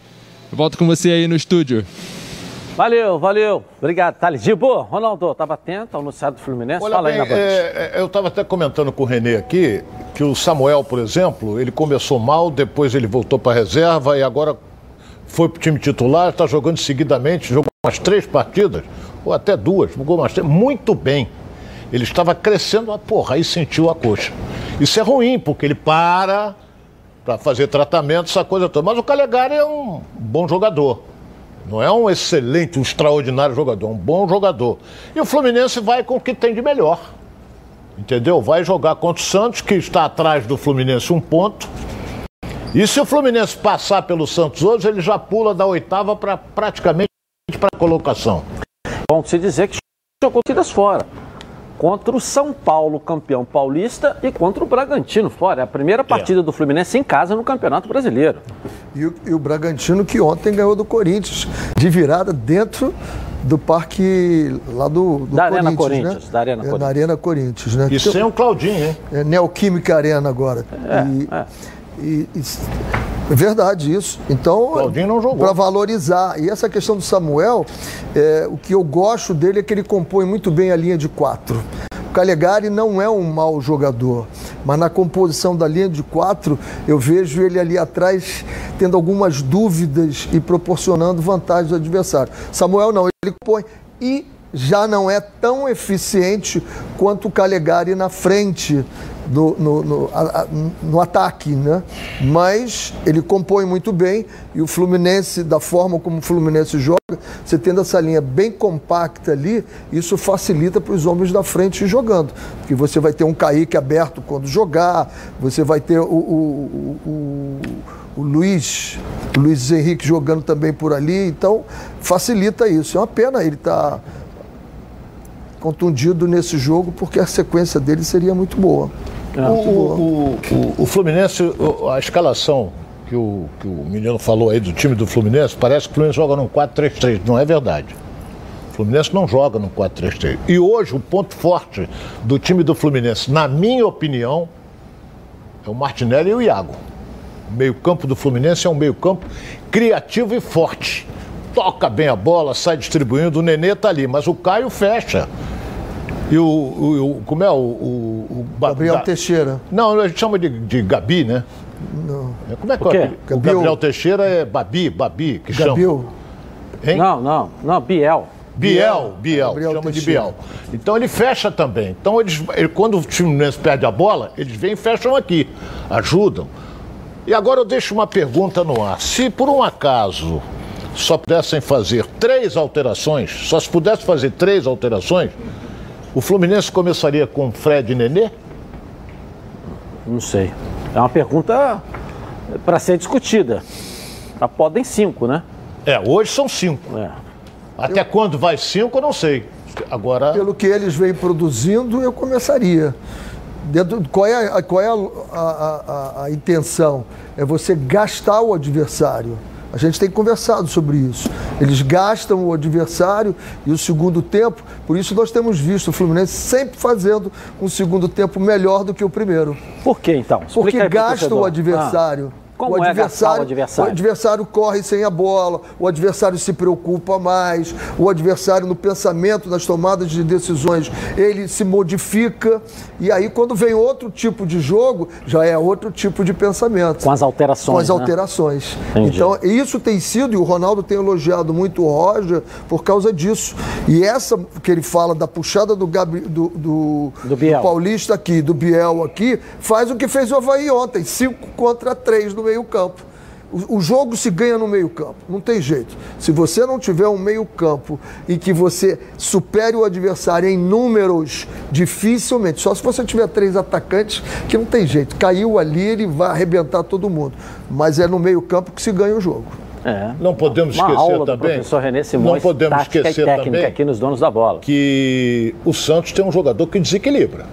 Volto com você aí no estúdio. Valeu, valeu. Obrigado, Thales Dibo. Ronaldo, estava atento ao noticiário do Fluminense? Olha Fala aí bem, na Band. é, é, eu estava até comentando com o Renê aqui que o Samuel, por exemplo, ele começou mal, depois ele voltou para a reserva e agora foi para o time titular, está jogando seguidamente, jogou umas três partidas, ou até duas, jogou umas três, muito bem. Ele estava crescendo, ah, porra, aí sentiu a coxa. Isso é ruim, porque ele para para fazer tratamento, essa coisa toda. Mas o Calegari é um bom jogador. Não é um excelente, um extraordinário jogador, é um bom jogador. E o Fluminense vai com o que tem de melhor. Entendeu? Vai jogar contra o Santos, que está atrás do Fluminense um ponto. E se o Fluminense passar pelo Santos hoje, ele já pula da oitava para praticamente para a colocação. Bom se dizer que jogou tiras fora. Contra o São Paulo, campeão paulista, e contra o Bragantino fora. É a primeira partida do Fluminense em casa no Campeonato Brasileiro. E o, e o Bragantino que ontem ganhou do Corinthians, de virada dentro do parque lá do, do Da Arena Corinthians, Corinthians, né? da Arena É, Corinthians. Na Arena Corinthians, né? E Que- sem o Claudinho, hein? é Neoquímica Arena agora. e, é. e- e- é verdade isso. Então, Claudinho não jogou. para valorizar. E essa questão do Samuel, é, o que eu gosto dele é que ele compõe muito bem a linha de quatro. Calegari não é um mau jogador, mas na composição da linha de quatro, eu vejo ele ali atrás tendo algumas dúvidas e proporcionando vantagens ao adversário. Samuel não, ele compõe e já não é tão eficiente quanto o Calegari na frente no, no, no, a- no ataque, né? Mas ele compõe muito bem e o Fluminense, da forma como o Fluminense joga, você tendo essa linha bem compacta ali, isso facilita para os homens da frente jogando. Porque você vai ter um Kaique aberto quando jogar, você vai ter o, o, o, o- Luiz, Luiz Henrique jogando também por ali, então facilita isso. É uma pena ele estar contundido nesse jogo, porque a sequência dele seria muito boa. O, o, o, o Fluminense, a escalação que o, que o menino falou aí do time do Fluminense, parece que o Fluminense joga num 4-3-3. Não é verdade. O Fluminense não joga num 4-3-3. E hoje o ponto forte do time do Fluminense, na minha opinião, é o Martinelli e o Iago. O meio-campo do Fluminense é um meio-campo criativo e forte. Toca bem a bola, sai distribuindo, o Nenê tá ali, mas o Caio fecha. E o. o- o- como é o. o, Gabriel Ga- Teixeira. Não, a gente chama de, de Gabi, né? Não. Como é que O quê? é? O. Gabriel Teixeira é Babi, Babi, que chama. Gabriel, Hein? Não, não, não, Biel. Biel, Biel, Gabriel chama de Teixeira. Biel. Então ele fecha também. Então eles, ele- quando o Fluminense perde a bola, eles vêm e fecham aqui, ajudam. E agora eu deixo uma pergunta no ar. Se por um acaso só pudessem fazer três alterações, só se pudesse fazer três alterações, o Fluminense começaria com Fred e Nenê? Não sei. É uma pergunta para ser discutida. Já podem cinco, né? É, hoje são cinco. É. Até quando vai cinco, eu não sei. Agora. pelo que eles vêm produzindo, eu começaria. Dentro, qual é, a, qual é a, a- a- a intenção? É você gastar o adversário. A gente tem conversado sobre isso. Eles gastam o adversário e o segundo tempo, por isso nós temos visto o Fluminense sempre fazendo um segundo tempo melhor do que o primeiro. Por que então? Explica Porque aí pro gasta torcedor. o adversário. Ah, como o é gastar o O adversário? adversário corre sem a bola, o adversário se preocupa mais, o adversário no pensamento, nas tomadas de decisões, ele se modifica. E aí, quando vem outro tipo de jogo, já é outro tipo de pensamento. Com as alterações. Com as né? alterações. Entendi. Então, isso tem sido, e o Ronaldo tem elogiado muito o Roger por causa disso. E essa que ele fala da puxada do, Gabri, do, do, Do Biel. Paulista aqui, do Biel aqui, faz o que fez o Havaí ontem, 5 contra 3 no meio-campo. O, o jogo se ganha no meio-campo, não tem jeito. Se você não tiver um meio-campo em que você supere o adversário em números, dificilmente, só se você tiver três atacantes, que não tem jeito. Caiu ali, ele vai arrebentar todo mundo. Mas é no meio-campo que se ganha o jogo. É. Não podemos Uma esquecer também. professor René Simões, não podemos esquecer e técnica também aqui nos donos da bola. que o Santos tem um jogador que desequilibra.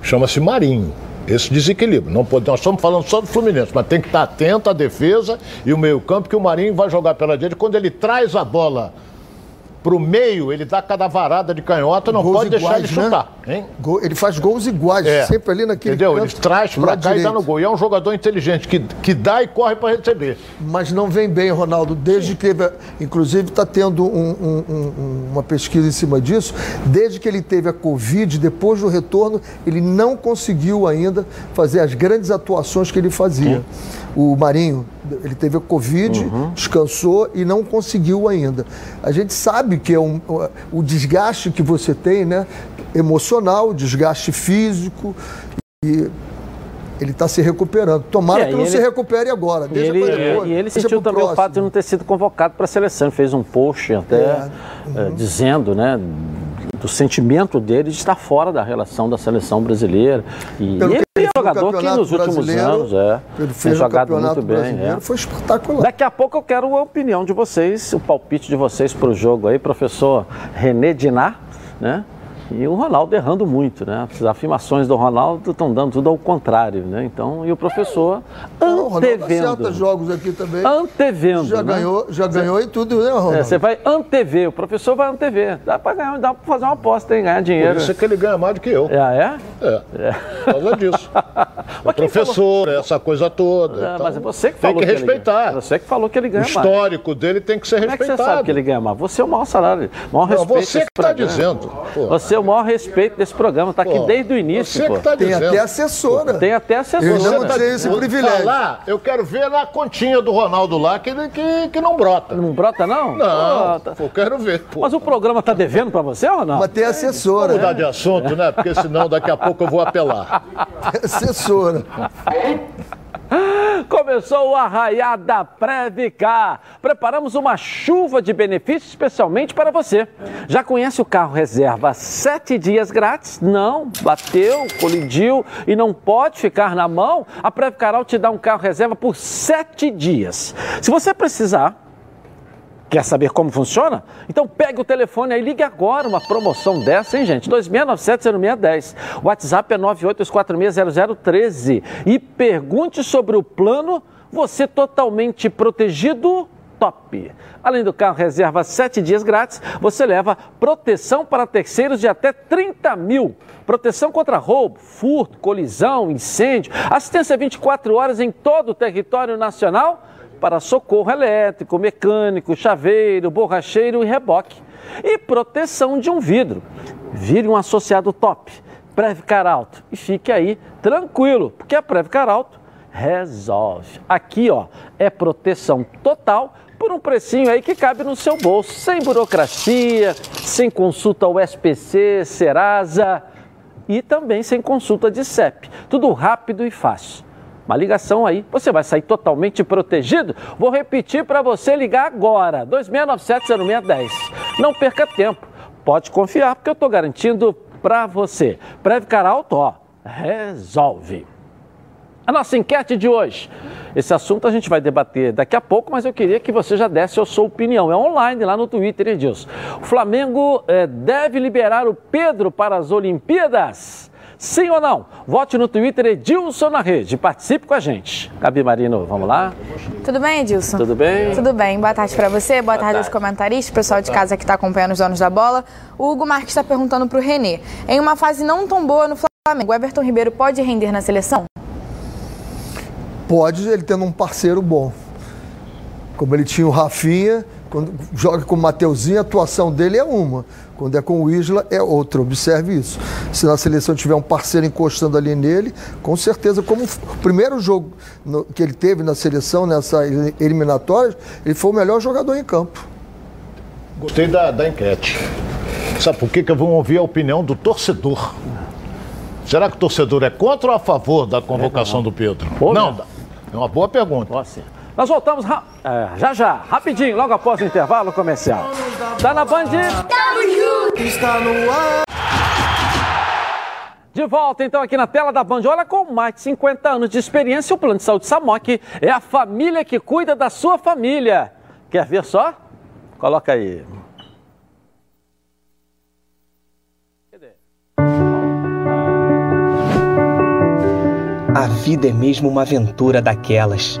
Chama-se Marinho. Esse desequilíbrio. Não pode, nós estamos falando só do Fluminense, mas tem que estar atento à defesa e o meio-campo, que o Marinho vai jogar pela direita. Quando ele traz a bola pro meio, ele dá cada varada de canhota, não Gols pode deixar iguais, ele né? chutar. Gol- ele faz gols iguais, É. sempre ali naquele Entendeu? canto, Ele traz pra lado cá e dá direito. no gol. E é um jogador inteligente, que, que dá e corre para receber. Mas não vem bem, Ronaldo, desde que teve, inclusive está tendo um- um- um- uma pesquisa em cima disso, desde que ele teve a Covid, depois do retorno, ele não conseguiu ainda fazer as grandes atuações que ele fazia. O Marinho, ele teve a Covid, descansou e não conseguiu ainda. A gente sabe que é um, o desgaste que você tem, né? Emocional, desgaste físico, e Ele está se recuperando. Tomara É, que não ele- se recupere agora. E Deixa ele, pra depois, e ele deixa sentiu também o próximo. fato de não ter sido convocado para a seleção. Ele fez um post até É. eh, dizendo, né, do sentimento dele de estar fora da relação da seleção brasileira. E Pelo ele jogador que nos últimos anos é, Ele tem fez o jogado muito bem. é. foi espetacular. Daqui a pouco eu quero a opinião de vocês, o palpite de vocês para o jogo aí, professor René Dinar, né? E o Ronaldo errando muito, né? As afirmações do Ronaldo estão dando tudo ao contrário, né? Então, e o professor Não, o antevendo. jogos aqui também. Antevendo. Já né? ganhou, já ganhou em tudo, né, Ronaldo? É, você vai antever, o professor vai antever. Dá para ganhar, dá para fazer uma aposta, hein? Ganhar Por dinheiro. isso é que ele ganha mais do que eu. É, ah, é? É. Por causa disso. Quem Professor, essa coisa toda. Ah, Então, mas é você que tem falou que ele respeitar. Você que falou que ele O ganha mais. histórico dele tem que ser Como é que respeitado. você sabe que ele ganha mais? Você é o maior salário, maior Não, respeito você que está dizendo. Pô, Você é o maior respeito desse programa, está aqui pô, desde o início, Você pô. que está Tem dizendo. até assessora. Tem até assessor. Eu não né? tenho esse privilégio. Falar, eu quero ver na continha do Ronaldo lá que, que, que não brota. Não brota, não? Não, Pô, tá- eu quero ver. Pô. Mas o programa está devendo para você ou não? Mas tem assessora. Vamos mudar de assunto, né? Porque senão daqui a pouco eu vou apelar. Assessora. Começou o Arraiá da Previcar. Preparamos uma chuva de benefícios especialmente para você. Já conhece o carro reserva sete dias grátis? Não, bateu, colidiu e não pode ficar na mão? A Previcaral te dá um carro reserva por sete dias. Se você precisar, Quer saber como funciona? Então pegue o telefone aí ligue agora uma promoção dessa, hein, gente? 2697-0610. O WhatsApp é 982460013. E pergunte sobre o plano Você Totalmente Protegido Top. Além do carro reserva 7 dias grátis, você leva proteção para terceiros de até 30 mil. Proteção contra roubo, furto, colisão, incêndio, assistência 24 horas em todo o território nacional para socorro elétrico, mecânico, chaveiro, borracheiro e reboque. E proteção de um vidro. Vire um associado top. Previcar Alto. E fique aí tranquilo, porque a Previcar Alto resolve. Aqui, ó, é proteção total por um precinho aí que cabe no seu bolso, sem burocracia, sem consulta ao SPC, Serasa e também sem consulta de CEP. Tudo rápido e fácil. Uma ligação aí, você vai sair totalmente protegido. Vou repetir para você ligar agora, 2697-0610. Não perca tempo, pode confiar, porque eu estou garantindo para você. Previcar Alto, ó, resolve. A nossa enquete de hoje. Esse assunto a gente vai debater daqui a pouco, mas eu queria que você já desse a sua opinião. É online lá no Twitter, Edilson. O Flamengo eh, deve liberar o Pedro para as Olimpíadas? Sim ou não? Vote no Twitter Edilson na rede. Participe com a gente. Gabi Marino, vamos lá? Tudo bem, Edilson? Tudo bem? Tudo bem. Boa tarde para você, boa, tarde, aos tarde. comentaristas, pessoal de casa que está acompanhando os donos da bola. O Hugo Marques está perguntando para o Renê. Em uma fase não tão boa no Flamengo, o Everton Ribeiro pode render na seleção? Pode ele tendo um parceiro bom. Como ele tinha o Rafinha, quando joga com o Mateuzinho, a atuação dele é uma. Quando é com o Isla, é outra. Observe isso. Se na seleção tiver um parceiro encostando ali nele, com certeza, como o primeiro jogo no- que ele teve na seleção, nessa eliminatória, ele foi o melhor jogador em campo. Gostei da, da enquete. Sabe por quê? Que eu vou ouvir a opinião do torcedor. Será que o torcedor é contra ou a favor da convocação do Pedro? Não, é uma boa pergunta. Ó, sim. Nós voltamos ra- é, já já, rapidinho, logo após o intervalo comercial. Tá na Band? De volta então aqui na tela da Band. Olha, com mais de 50 anos de experiência, o Plano de Saúde Samok é a família que cuida da sua família. Quer ver só? Coloca aí. A vida é mesmo uma aventura daquelas.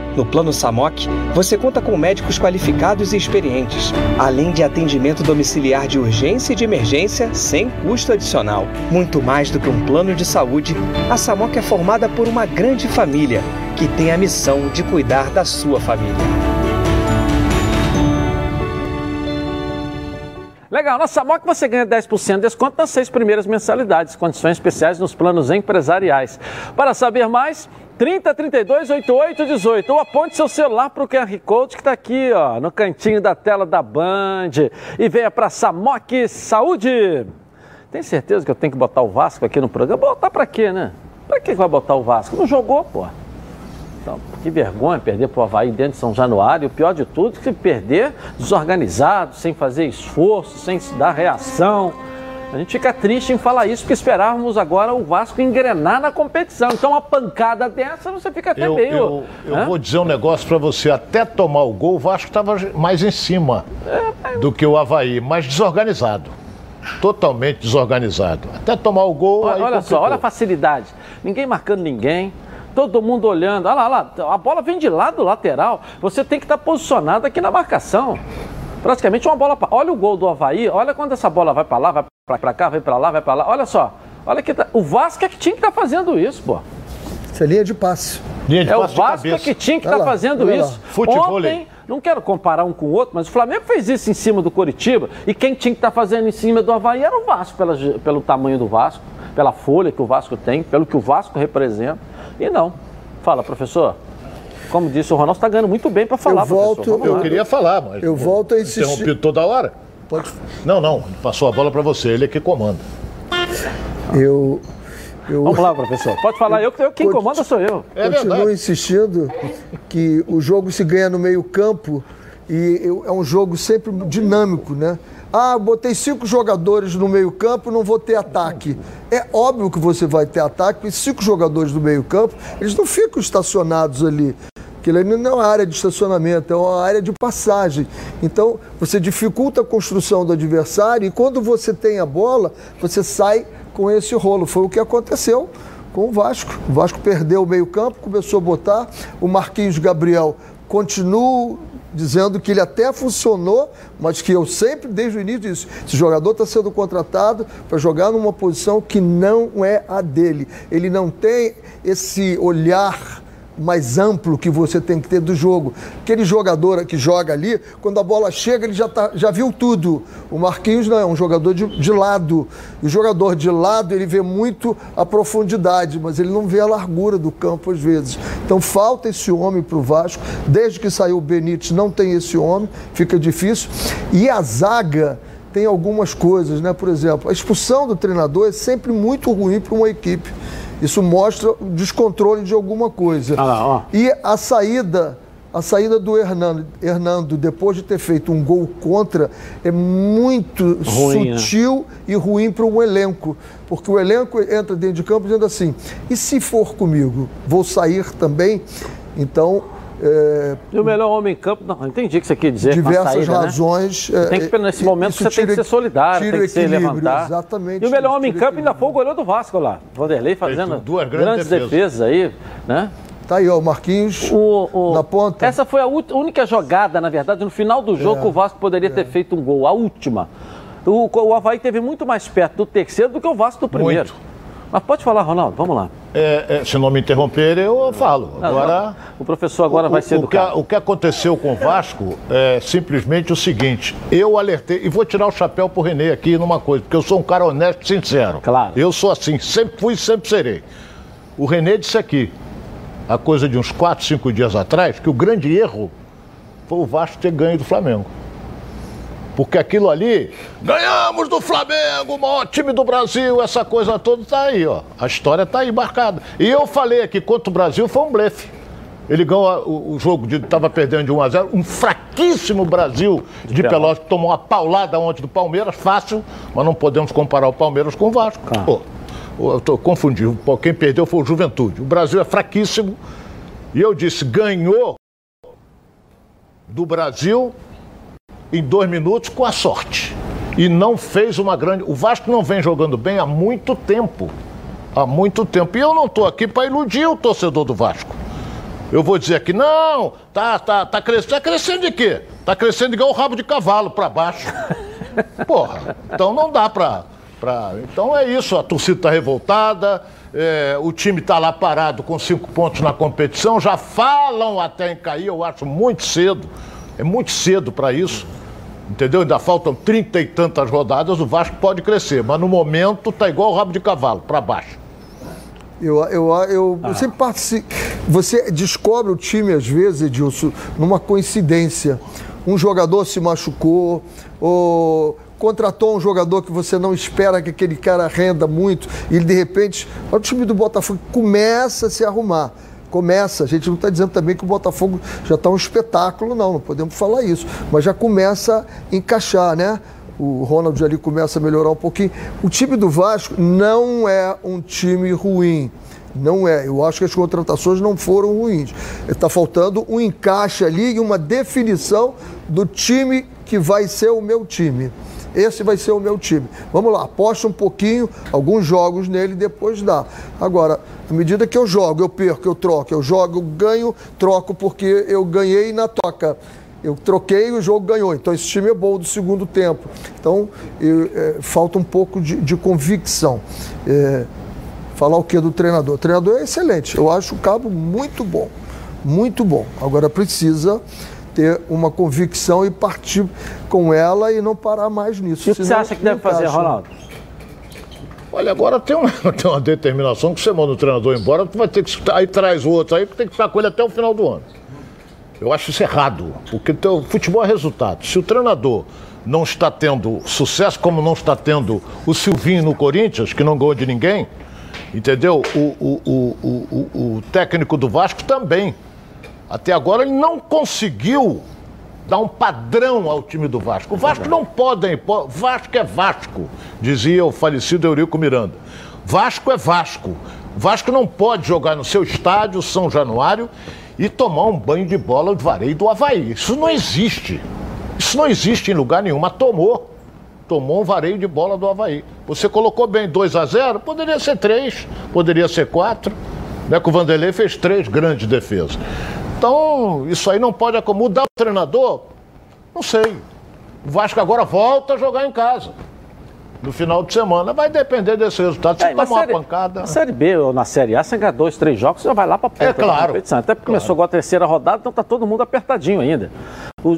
No Plano Samok, você conta com médicos qualificados e experientes, além de atendimento domiciliar de urgência e de emergência sem custo adicional. Muito mais do que um plano de saúde, a Samok é formada por uma grande família, que tem a missão de cuidar da sua família. Legal, na Samok você ganha 10% de desconto nas seis primeiras mensalidades, condições especiais nos planos empresariais. Para saber mais, 30 32 88 18 ou aponte seu celular para o QR Code que está aqui ó, no cantinho da tela da Band e venha para Samok Saúde. Tem certeza que eu tenho que botar o Vasco aqui no programa? Botar para quê, né? Para que vai botar o Vasco? Não jogou, pô. Então, que vergonha perder para o Havaí dentro de São Januário. E o pior de tudo que perder desorganizado, sem fazer esforço, sem se dar reação. A gente fica triste em falar isso, porque esperávamos agora o Vasco engrenar na competição. Então, uma pancada dessa, você fica até Eu, meio. eu, eu Hã? vou dizer um negócio pra você. Até tomar o gol, o Vasco estava mais em cima do que o Havaí, mas desorganizado. Totalmente desorganizado. Até tomar o gol. Olha, olha só, olha a facilidade. Ninguém marcando ninguém. Todo mundo olhando. Olha lá, olha lá, a bola vem de lá do lateral. Você tem que estar posicionado aqui na marcação. Praticamente uma bola. pra- Olha o gol do Havaí. Olha quando essa bola vai para lá, vai para cá, vai para lá, vai para lá. Olha só. Olha que tá- o Vasco é que tinha que estar fazendo isso, pô. Isso é linha de passe. Linha de É o passe de Vasco é que tinha que estar lá, fazendo isso. Futevôlei. Ontem, não quero comparar um com o outro, mas o Flamengo fez isso em cima do Coritiba e quem tinha que estar fazendo em cima do Havaí era o Vasco, pela, pelo tamanho do Vasco, pela folha que o Vasco tem, pelo que o Vasco representa. E não. Fala, professor. Como disse o Ronaldo, está ganhando muito bem para falar, Eu volto- Eu queria falar, mas. Eu volto a insistir. Interrompido toda hora? Pode. Não, não. Passou a bola pra você. Ele é que comanda. Eu. Eu Vamos lá, professor. Pode falar. Eu, eu- quem Conti- comanda sou eu. É continuo verdade. insistindo que o jogo se ganha no meio-campo e eu- é um jogo sempre dinâmico, né? Ah, botei cinco jogadores no meio-campo, não vou ter ataque. É óbvio que você vai ter ataque, porque cinco jogadores no meio-campo, eles não ficam estacionados ali. Aquilo ali não é uma área de estacionamento, é uma área de passagem. Então, você dificulta a construção do adversário e quando você tem a bola, você sai com esse rolo. Foi o que aconteceu com o Vasco. O Vasco perdeu o meio-campo, começou a botar. O Marquinhos Gabriel continua dizendo que ele até funcionou, mas que eu sempre, desde o início, disse: esse jogador está sendo contratado para jogar numa posição que não é a dele. Ele não tem esse olhar mais amplo que você tem que ter do jogo. Aquele jogador que joga ali, quando a bola chega, ele já, tá, já viu tudo. O Marquinhos não é um jogador de, de lado. O jogador de lado, ele vê muito a profundidade, mas ele não vê a largura do campo às vezes. Então falta esse homem para o Vasco. Desde que saiu o Benítez, não tem esse homem, fica difícil. E a zaga tem algumas coisas, né? Por exemplo, a expulsão do treinador é sempre muito ruim para uma equipe. Isso mostra o descontrole de alguma coisa. Ah lá, ó. E a saída, a saída do Hernando, Hernando, depois de ter feito um gol contra, é muito Ruim, né? sutil e ruim para um elenco. Porque o elenco entra dentro de campo dizendo assim: e se for comigo, vou sair também? Então, é, E o melhor homem em campo, não, entendi o que você quer dizer. diversas saída, né? razões. Tem que, nesse momento você tem que ser solidário, tem que se levantar. Exatamente. E o melhor homem em campo ainda foi o goleiro do Vasco lá. Vanderlei fazendo Feito duas grandes grandes defesas. defesas aí, né? Tá aí, ó, o Marquinhos O- o- na ponta. Essa foi a única jogada, na verdade, no final do jogo É, que o Vasco poderia ter feito um gol, a última. O, o Havaí teve muito mais perto do terceiro do que o Vasco do primeiro. Muito. Mas pode falar, Ronaldo, vamos lá. É, é, se não me interromper, eu falo. Agora. O professor agora vai ser o, que, o que aconteceu com o Vasco é simplesmente o seguinte: eu alertei, e vou tirar o chapéu pro Renê aqui numa coisa, porque eu sou um cara honesto e sincero. Claro. Eu sou assim, sempre fui e sempre serei. O Renê disse aqui, a coisa de uns 4, 5 dias atrás, que o grande erro foi o Vasco ter ganho do Flamengo. Porque aquilo ali, ganhamos do Flamengo, o maior time do Brasil, essa coisa toda tá aí, ó. A história tá aí marcada. E eu falei aqui contra o Brasil foi um blefe. Ele ganhou o, o jogo, de, tava perdendo de 1 a 0 um fraquíssimo Brasil de, Pelotas, que tomou uma paulada ontem do Palmeiras, fácil, mas não podemos comparar o Palmeiras com o Vasco. Pô, eu tô confundindo, quem perdeu foi o Juventude. O Brasil é fraquíssimo, e eu disse, ganhou do Brasil em dois minutos com a sorte. E não fez uma grande. O Vasco não vem jogando bem há muito tempo. Há muito tempo. E eu não estou aqui para iludir o torcedor do Vasco. Eu vou dizer que não, tá, tá, tá crescendo. Tá crescendo de quê? Tá crescendo igual o rabo de cavalo para baixo. Porra, então não dá para Pra... Então é isso, a torcida está revoltada, é, o time está lá parado com cinco pontos na competição, já falam até em cair, eu acho muito cedo, é muito cedo para isso. Entendeu? Ainda faltam trinta e tantas rodadas, o Vasco pode crescer, mas no momento está igual o rabo de cavalo, para baixo. Eu, eu, eu, eu sempre participo. Você descobre o time, às vezes, Edilson, numa coincidência. Um jogador se machucou, ou contratou um jogador que você não espera que aquele cara renda muito, e de repente, o time do Botafogo começa a se arrumar. Começa, a gente não está dizendo também que o Botafogo já está um espetáculo, não, não podemos falar isso, mas já começa a encaixar, né? o Ronald ali começa a melhorar um pouquinho. O time do Vasco não é um time ruim. Não é. Eu acho que as contratações não foram ruins. Está faltando um encaixe ali e uma definição do time que vai ser o meu time. Esse vai ser o meu time. Vamos lá, aposta um pouquinho, alguns jogos nele, depois dá. Agora, à medida que eu jogo, eu perco, eu troco, eu jogo, eu ganho, troco porque eu ganhei na toca. Eu troquei e o jogo ganhou. Então esse time é bom do segundo tempo. Então eu, é, falta um pouco de, de convicção. É, falar o que do treinador? O treinador é excelente. Eu acho o Cabo muito bom. Muito bom. Agora precisa ter uma convicção e partir com ela e não parar mais nisso. E o que você acha que deve fazer, Ronaldo? Olha, agora tem uma, tem uma determinação que você manda o treinador embora, tu vai ter que. Aí traz o outro aí, tem que ficar com ele até o final do ano. Eu acho isso errado, porque o futebol é resultado. Se o treinador não está tendo sucesso, como não está tendo o Silvinho no Corinthians, que não ganhou de ninguém, entendeu? O, o, o, o, técnico do Vasco também. Até agora ele não conseguiu dar um padrão ao time do Vasco. O Vasco não pode, Vasco é Vasco, dizia o falecido Eurico Miranda. Vasco é Vasco. Vasco não pode jogar no seu estádio, São Januário, e tomar um banho de bola de vareio do Havaí. Isso não existe. Isso não existe em lugar nenhum, mas tomou. Tomou um vareio de bola do Havaí. Você colocou bem 2 a 0 poderia ser 3, poderia ser 4. Né, que o Vanderlei fez três grandes defesas. Então, isso aí não pode mudar o treinador? Não sei. O Vasco agora volta a jogar em casa no final de semana. Vai depender desse resultado. Se é, tomar série, uma pancada. Na Série B ou na Série A, você ganha dois, três jogos, você já vai lá para perto é, claro. Até porque claro. começou agora a terceira rodada, então tá todo mundo apertadinho ainda.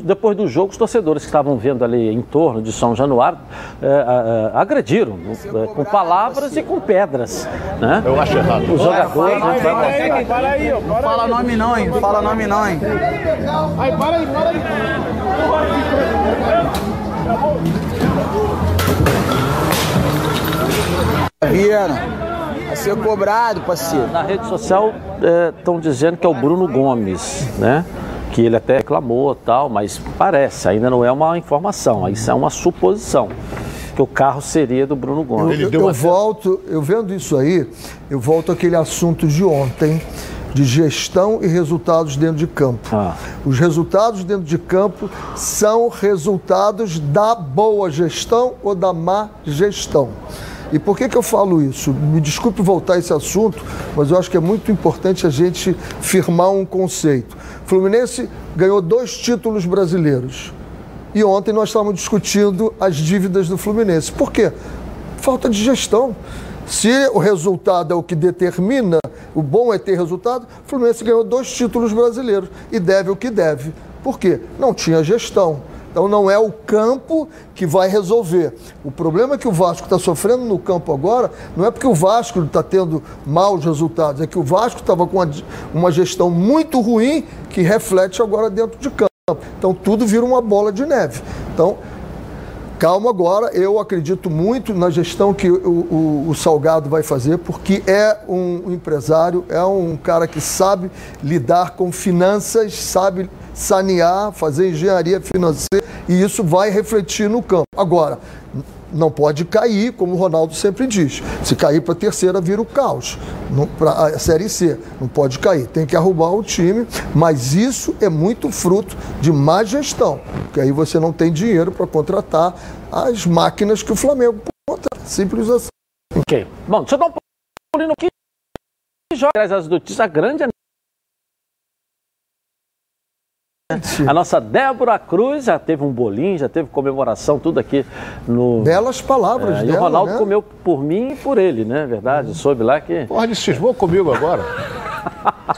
Depois do jogo, os torcedores que estavam vendo ali em torno de São Januário é, é, agrediram é, com palavras e com pedras. Né? Eu acho errado. Os jogadores. Para aí, para aí, para aí, Não fala nome não, hein? Fala nome não, hein? Aí, para aí, para aí. Viana, a ser cobrado, parceiro. Na rede social estão é, dizendo que é o Bruno Gomes, né? Que ele até reclamou tal, mas parece, ainda não é uma informação, isso é uma suposição. Que o carro seria do Bruno Gomes. Eu, eu, eu volto, eu vendo isso aí, eu volto àquele assunto de ontem de gestão e resultados dentro de campo. Ah. Os resultados dentro de campo são resultados da boa gestão ou da má gestão. E por que, que eu falo isso? Me desculpe voltar a esse assunto, mas eu acho que é muito importante a gente firmar um conceito. Fluminense ganhou dois títulos brasileiros. E ontem nós estávamos discutindo as dívidas do Fluminense. Por quê? Falta de gestão. Se o resultado é o que determina, o bom é ter resultado, o Fluminense ganhou dois títulos brasileiros e deve o que deve. Por quê? Não tinha gestão então não é o campo que vai resolver. O problema que o Vasco está sofrendo no campo agora não é porque o Vasco está tendo maus resultados, é que o Vasco estava com uma, uma gestão muito ruim que reflete agora dentro de campo. Então tudo vira uma bola de neve. Então calma agora, eu acredito muito na gestão que o, o, o, Salgado vai fazer, porque é um empresário, é um cara que sabe lidar com finanças, sabe sanear, fazer engenharia financeira e isso vai refletir no campo. Agora, não pode cair, como o Ronaldo sempre diz. Se cair para a terceira, vira o caos. Para a Série C, não pode cair. Tem que arrumar o time, mas isso é muito fruto de má gestão, porque aí você não tem dinheiro para contratar as máquinas que o Flamengo contrata. Simples assim. Ok. Bom, deixa eu dar um pulinho que joga as notícias. A grande A nossa Débora Cruz já teve um bolinho, já teve comemoração, tudo aqui no. Belas palavras É, e dela, o Ronaldo né? comeu por mim e por ele, né? Verdade? Soube lá que. Porra, ele cismou comigo agora.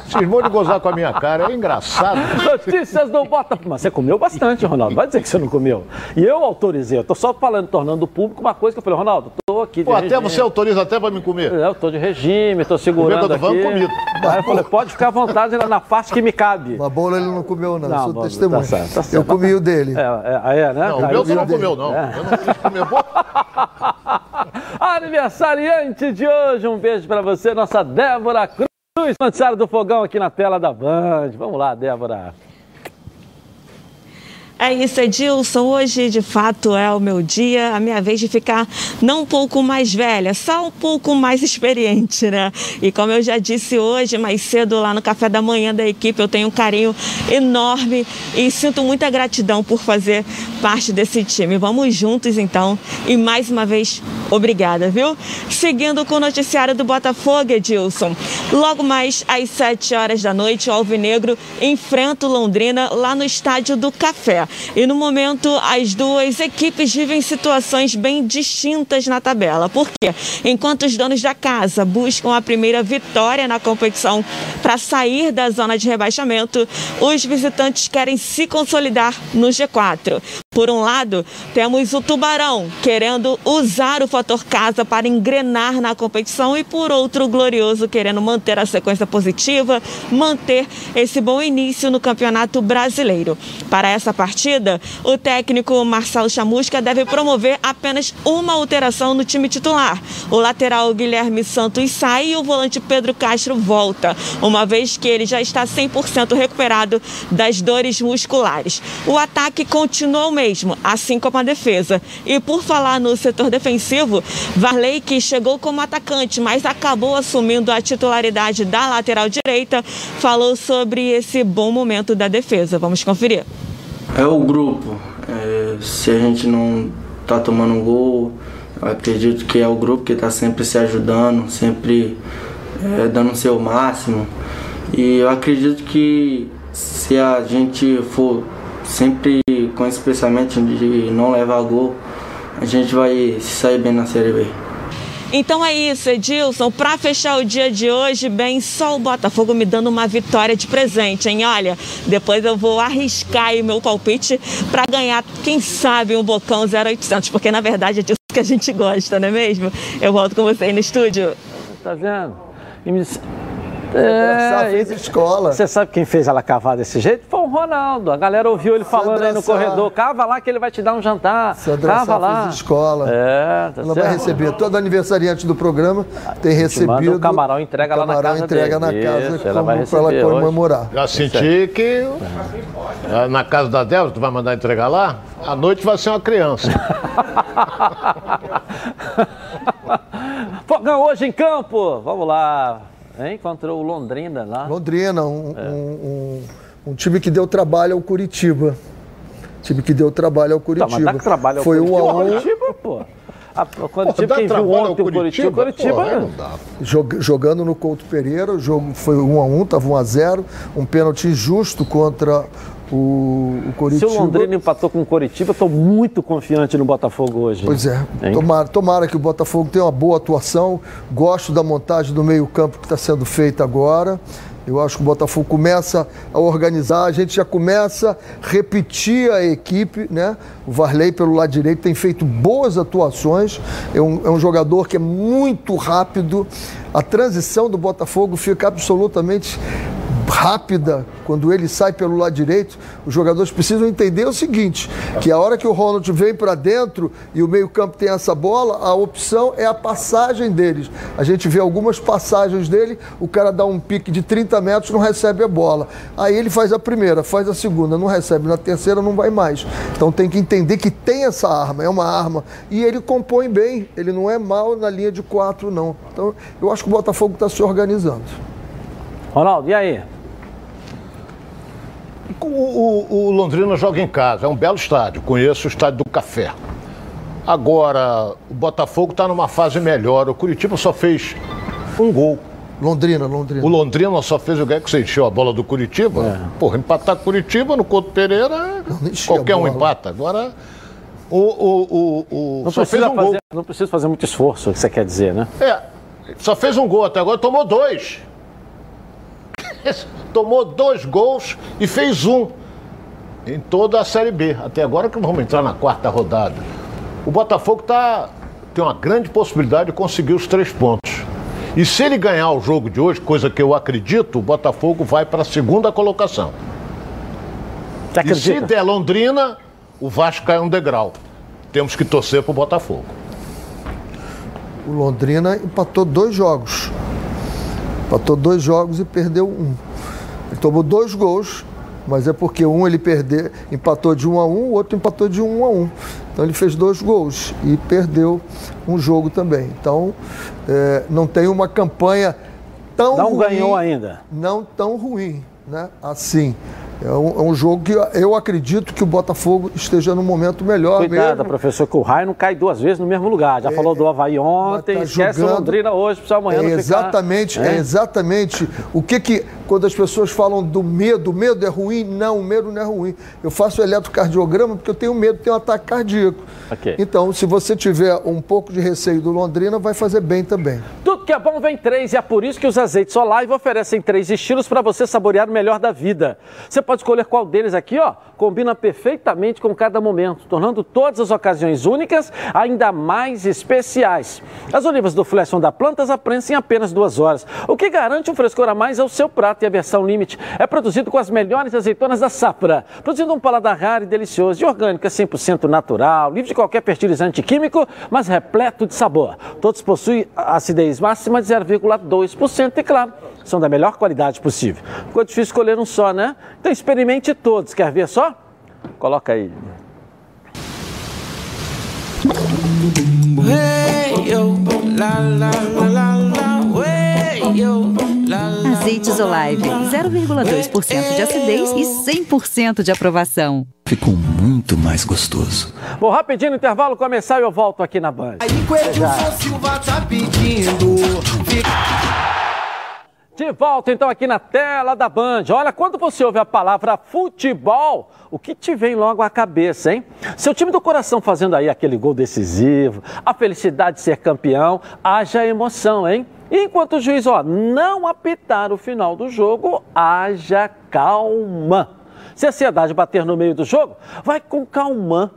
Cismou de gozar com a minha cara. É engraçado. Notícias do Botafogo. Mas você comeu bastante, Ronaldo. Vai dizer que você não comeu. E eu autorizei. Eu tô só falando, tornando público uma coisa que eu falei, Ronaldo, tô aqui de Pô, até regime. você autoriza até pra me comer. É, Eu tô de regime, tô segurando aqui. vamos, comido. Aí eu falei, pode ficar à vontade lá na parte que me cabe. Uma bola ele não comeu, não. Não, sou bom, testemunha. tá certo, tá certo. Eu comi o dele. É, é, aí é, né? Não, o meu eu você não comeu, não. É. Eu não quis comer. Pô, Aniversariante de hoje, um beijo pra você, nossa Débora Cruz. Noticiário do Fogão aqui na tela da Band. Vamos lá, Débora. É isso, Edilson. Hoje, de fato, é o meu dia, a minha vez de ficar não um pouco mais velha, só um pouco mais experiente, né? E como eu já disse hoje, mais cedo, lá no café da manhã da equipe, eu tenho um carinho enorme e sinto muita gratidão por fazer parte desse time. Vamos juntos, então. E mais uma vez, obrigada, viu? Seguindo com o noticiário do Botafogo, Edilson. Logo mais às 7 horas da noite, o Alvinegro enfrenta o Londrina lá no Estádio do Café. E no momento, as duas equipes vivem situações bem distintas na tabela. Por quê? Enquanto os donos da casa buscam a primeira vitória na competição para sair da zona de rebaixamento, os visitantes querem se consolidar no G4. Por um lado, temos o Tubarão querendo usar o fator casa para engrenar na competição e por outro, o Glorioso querendo manter a sequência positiva, manter esse bom início no Campeonato Brasileiro. Para essa partida, o técnico Marcelo Chamusca deve promover apenas uma alteração no time titular. O lateral Guilherme Santos sai e o volante Pedro Castro volta, uma vez que ele já está 100% recuperado das dores musculares. O ataque continua o assim como a defesa. E por falar no setor defensivo, Varley, que chegou como atacante, mas acabou assumindo a titularidade da lateral direita, falou sobre esse bom momento da defesa. Vamos conferir. É o grupo. É, se a gente não tá tomando gol, acredito que é o grupo que está sempre se ajudando, sempre é, dando o seu máximo. E eu acredito que se a gente for sempre com esse pensamento de não levar gol, a gente vai se sair bem na Série B. Então é isso, Edilson. Para fechar o dia de hoje, bem, só o Botafogo me dando uma vitória de presente, hein? Olha, depois eu vou arriscar aí meu palpite para ganhar, quem sabe, um bocão 0800, porque na verdade é disso que a gente gosta, não é mesmo? Eu volto com você aí no estúdio. Tá vendo? Me- Essa É, fez escola. Você sabe quem fez ela cavar desse jeito? Foi o Ronaldo. A galera ouviu ele falando aí no Sá. corredor. Cava lá que ele vai te dar um jantar. Sandra Cava Sá lá. fez escola. É, tá Ela vai certo. receber. Todo aniversariante do programa tem recebido. o camarão, entrega o lá na camarão casa entrega dele. na casa Isso, ela vai ela receber hoje. comemorar. Já senti que na casa da Débora, tu vai mandar entregar lá, à noite vai ser uma criança. Fogão hoje em campo. Vamos lá. Hein? Contra o Londrina lá. Londrina, um, um- um- um time que deu trabalho ao Curitiba. Time que deu trabalho ao Tá, Curitiba. mas dá trabalho ao Foi um Curitiba. a um. Curitiba, pô. A, quando, Pô, dá quem viu trabalho ao ontem o Curitiba, Curitiba, Porra, aí não dá. Jog- jogando no Couto Pereira, o jogo foi 1 a 1 estava 1 a 0 um pênalti injusto contra o, o se Curitiba. o Londrina empatou com o Curitiba, eu tô muito confiante no Botafogo hoje. Pois é, tomara, tomara que o Botafogo tenha uma boa atuação. Gosto da montagem do meio-campo que está sendo feita agora. Eu acho que o Botafogo começa a organizar, a gente já começa a repetir a equipe, né? O Varley pelo lado direito tem feito boas atuações, é um, é um jogador que é muito rápido. A transição do Botafogo fica absolutamente rápida quando ele sai pelo lado direito, os jogadores precisam entender o seguinte, que a hora que o Ronald vem para dentro e o meio-campo tem essa bola, a opção é a passagem deles. A gente vê algumas passagens dele, o cara dá um pique de 30 metros, não recebe a bola. Aí ele faz a primeira, faz a segunda, não recebe, na terceira não vai mais. Então tem que entender que tem essa arma, é uma arma e ele compõe bem, ele não é mal na linha de quatro não. Então eu acho que o Botafogo está se organizando. Ronaldo, e aí? O, o- o Londrina joga em casa, é um belo estádio, conheço o estádio do Café. Agora, o Botafogo está numa fase melhor, o Curitiba só fez um gol. Londrina, Londrina. O Londrina só fez o que que você encheu a bola do Curitiba. É. Porra, empatar Curitiba no Couto Pereira, qualquer um empata. Agora, o, o, o, o- Não só fez um gol. fazer, não precisa fazer muito esforço, o que você quer dizer, né? É, só fez um gol até agora, tomou dois. Tomou dois gols e fez um em toda a Série B. Até agora que vamos entrar na quarta rodada. O Botafogo tá, tem uma grande possibilidade de conseguir os três pontos. E se ele ganhar o jogo de hoje, coisa que eu acredito, o Botafogo vai para a segunda colocação. Você E se der Londrina, o Vasco cai um degrau. Temos que torcer para o Botafogo. O Londrina empatou dois jogos. Empatou dois jogos e perdeu um. Ele tomou dois gols, mas é porque um ele perdeu, empatou de um a um, o outro empatou de um a um. Então ele fez dois gols e perdeu um jogo também. Então é, não tem uma campanha tão Não ruim, ganhou ainda. Não tão ruim, né? Assim. É um, é um jogo que eu acredito que o Botafogo esteja num momento melhor Cuidado, mesmo. professor, que o raio não cai duas vezes no mesmo lugar. Já falou do Havaí ontem, tá esquece o jogando. Londrina hoje, precisa amanhã É não ficar... exatamente, é né? exatamente. O que que, quando as pessoas falam do medo, medo é ruim? Não, o medo não é ruim. Eu faço eletrocardiograma porque eu tenho medo de ter um ataque cardíaco. Ok. Então, se você tiver um pouco de receio do Londrina, vai fazer bem também. Tudo que é bom vem três e é por isso que os azeites Olive oferecem três estilos para você saborear o melhor da vida. Você pode escolher qual deles aqui, ó, combina perfeitamente com cada momento, tornando todas as ocasiões únicas ainda mais especiais. As olivas do são da plantas prensa em apenas duas horas, o que garante um frescor a mais ao seu prato e a versão limite é produzido com as melhores azeitonas da safra, produzindo um paladar raro e delicioso, e orgânico, é 100% natural, livre de qualquer fertilizante químico, mas repleto de sabor. Todos possuem acidez máxima de 0,2% e, claro, são da melhor qualidade possível. Ficou difícil escolher um só, né? Então experimente todos. Quer ver só? Coloca aí. Azeites Olive, 0,2% de acidez e 100% de aprovação. Ficou muito mais gostoso. Vou rapidinho no intervalo começar e eu volto aqui na Band. Silva tá pedindo. De volta então aqui na tela da Band. Olha, quando você ouve a palavra futebol, o que te vem logo à cabeça, hein? Seu time do coração fazendo aí aquele gol decisivo, a felicidade de ser campeão, haja emoção, hein? Enquanto o juiz, ó, não apitar o final do jogo, haja calma. Se a ansiedade bater no meio do jogo, vai com calmã.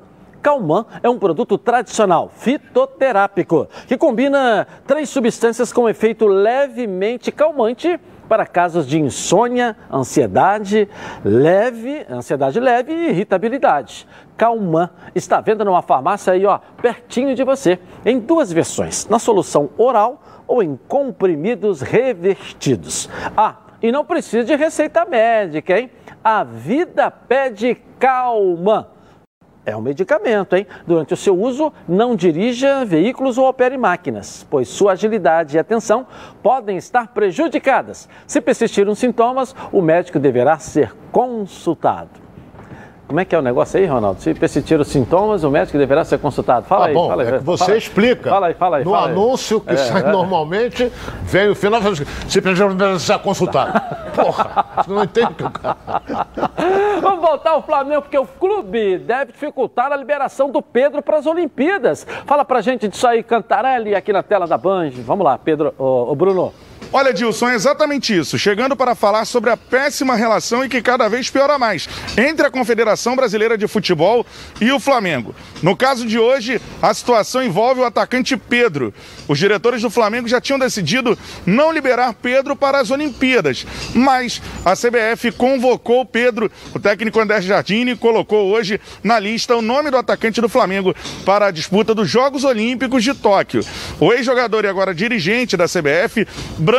Calman é um produto tradicional fitoterápico que combina três substâncias com efeito levemente calmante para casos de insônia, ansiedade leve, ansiedade leve e irritabilidade. Calman está à venda numa farmácia aí, ó, pertinho de você, em duas versões, na solução oral ou em comprimidos revestidos. Ah, e não precisa de receita médica, hein? A vida pede Calman. É um medicamento, hein? Durante o seu uso, não dirija veículos ou opere máquinas, pois sua agilidade e atenção podem estar prejudicadas. Se persistirem sintomas, o médico deverá ser consultado. Como é que é o negócio aí, Ronaldo? Se persistir os sintomas, o médico deverá ser consultado. Fala Tá aí, bom, fala aí. é você fala aí. explica. Fala aí, fala aí. No fala aí. anúncio que É, sai é. normalmente, vem o final se precisa ser consultado. Porra, você não entende que o cara... Vamos voltar ao Flamengo, porque o clube deve dificultar a liberação do Pedro para as Olimpíadas. Fala pra gente disso aí, Cantarelli, aqui na tela da Band. Vamos lá, Pedro, ô, ô, Bruno. Olha, Dilson, é exatamente isso. Chegando para falar sobre a péssima relação e que cada vez piora mais entre a Confederação Brasileira de Futebol e o Flamengo. No caso de hoje, a situação envolve o atacante Pedro. Os diretores do Flamengo já tinham decidido não liberar Pedro para as Olimpíadas, mas a CBF convocou Pedro. O técnico André Jardini colocou hoje na lista o nome do atacante do Flamengo para a disputa dos Jogos Olímpicos de Tóquio. O ex-jogador e agora dirigente da CBF, Branco,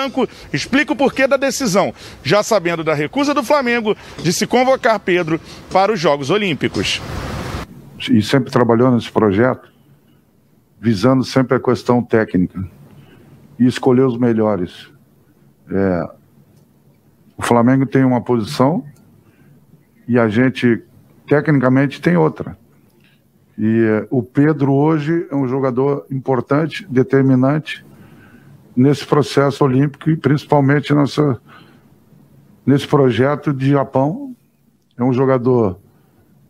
explica o porquê da decisão, já sabendo da recusa do Flamengo de se convocar Pedro para os Jogos Olímpicos. e sempre trabalhou nesse projeto, visando sempre a questão técnica e escolher os melhores. É, o Flamengo tem uma posição e a gente, tecnicamente, tem outra. E é, o Pedro hoje é um jogador importante, determinante nesse processo olímpico e principalmente nessa, nesse projeto de Japão. É um jogador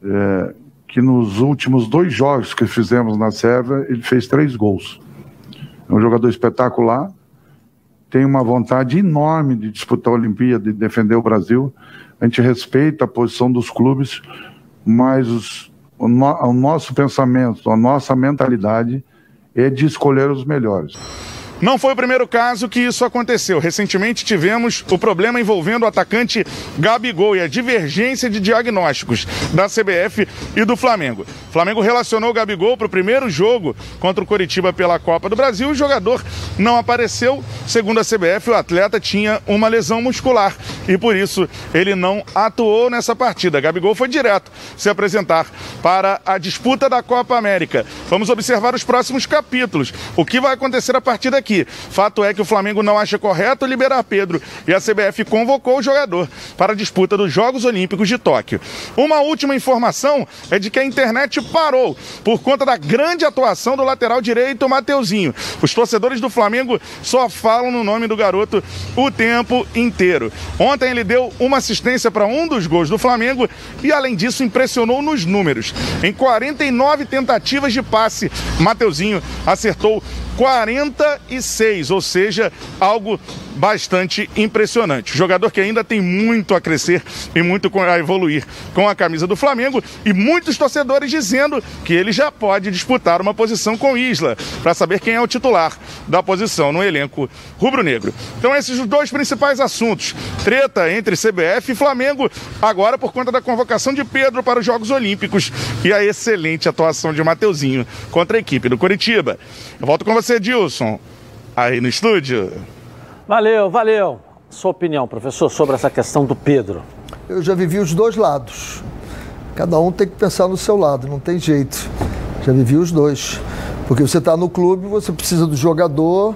é, que nos últimos dois jogos que fizemos na Sérvia, ele fez três gols. É um jogador espetacular, tem uma vontade enorme de disputar a Olimpíada, de defender o Brasil. A gente respeita a posição dos clubes, mas os, o, no, o nosso pensamento, a nossa mentalidade é de escolher os melhores. Não foi o primeiro caso que isso aconteceu. Recentemente tivemos o problema envolvendo o atacante Gabigol e a divergência de diagnósticos da CBF e do Flamengo. O Flamengo relacionou o Gabigol para o primeiro jogo contra o Coritiba pela Copa do Brasil. O jogador não apareceu. Segundo a CBF, o atleta tinha uma lesão muscular e por isso ele não atuou nessa partida. Gabigol foi direto se apresentar para a disputa da Copa América. Vamos observar os próximos capítulos. O que vai acontecer a partir daqui? Aqui. Fato é que o Flamengo não acha correto liberar Pedro e a CBF convocou o jogador para a disputa dos Jogos Olímpicos de Tóquio. Uma última informação é de que a internet parou por conta da grande atuação do lateral direito Mateuzinho. Os torcedores do Flamengo só falam no nome do garoto o tempo inteiro. Ontem ele deu uma assistência para um dos gols do Flamengo e, além disso, impressionou nos números. Em 49 tentativas de passe, Mateuzinho acertou 46, ou seja, algo bastante impressionante. Jogador que ainda tem muito a crescer e muito a evoluir com a camisa do Flamengo e muitos torcedores dizendo que ele já pode disputar uma posição com Isla para saber quem é o titular da posição no elenco rubro-negro. Então esses os dois principais assuntos. Treta entre CBF e Flamengo, agora por conta da convocação de Pedro para os Jogos Olímpicos e a excelente atuação de Mateuzinho contra a equipe do Coritiba. Eu volto com você, Dilson, aí no estúdio. Valeu, valeu. Sua opinião, professor, sobre essa questão do Pedro? Eu já vivi os dois lados. Cada um tem que pensar no seu lado, não tem jeito. Já vivi os dois. Porque você está no clube, você precisa do jogador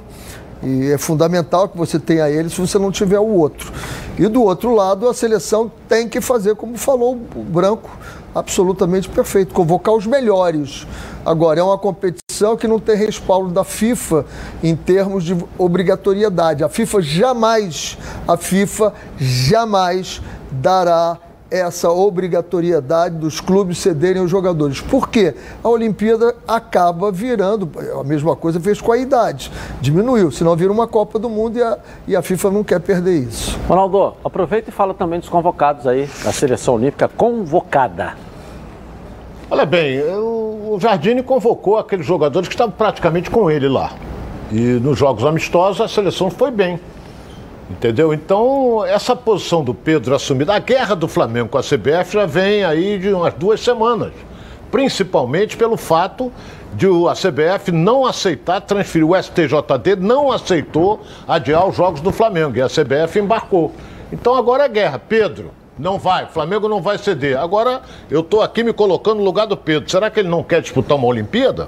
e é fundamental que você tenha ele se você não tiver o outro. E do outro lado, a seleção tem que fazer, como falou o Branco, absolutamente perfeito, convocar os melhores. Agora, é uma competição que não tem respaldo da FIFA em termos de obrigatoriedade. A FIFA jamais, a FIFA jamais dará essa obrigatoriedade dos clubes cederem os jogadores. Por quê? A Olimpíada acaba virando, a mesma coisa fez com a idade, diminuiu, senão vira uma Copa do Mundo e a, e a FIFA não quer perder isso. Ronaldo, aproveita e fala também dos convocados aí, da seleção olímpica convocada. Olha bem, o Jardine convocou aqueles jogadores que estavam praticamente com ele lá. E nos jogos amistosos a seleção foi bem. Entendeu? Então, essa posição do Pedro assumida, a guerra do Flamengo com a CBF já vem aí de umas duas semanas. Principalmente pelo fato de a CBF não aceitar transferir, o STJD não aceitou adiar os jogos do Flamengo e a CBF embarcou. Então agora é guerra. Pedro, não vai, o Flamengo não vai ceder. Agora eu estou aqui me colocando no lugar do Pedro. Será que ele não quer disputar uma Olimpíada?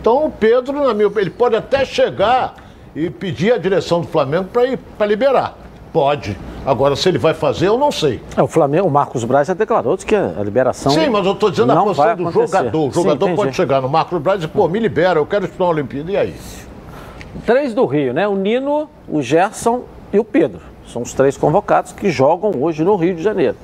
Então o Pedro, na minha ele pode até chegar e pedir a direção do Flamengo para liberar. Pode. Agora, se ele vai fazer, eu não sei. É, o Flamengo, o Marcos Braz já declarou que a liberação. Sim, mas eu estou dizendo a posição do jogador. O jogador Sim, pode chegar no Marcos Braz e dizer, pô, me libera, eu quero disputar uma Olimpíada. E aí? Três do Rio, né? O Nino, o Gerson e o Pedro. São os três convocados que jogam hoje no Rio de Janeiro,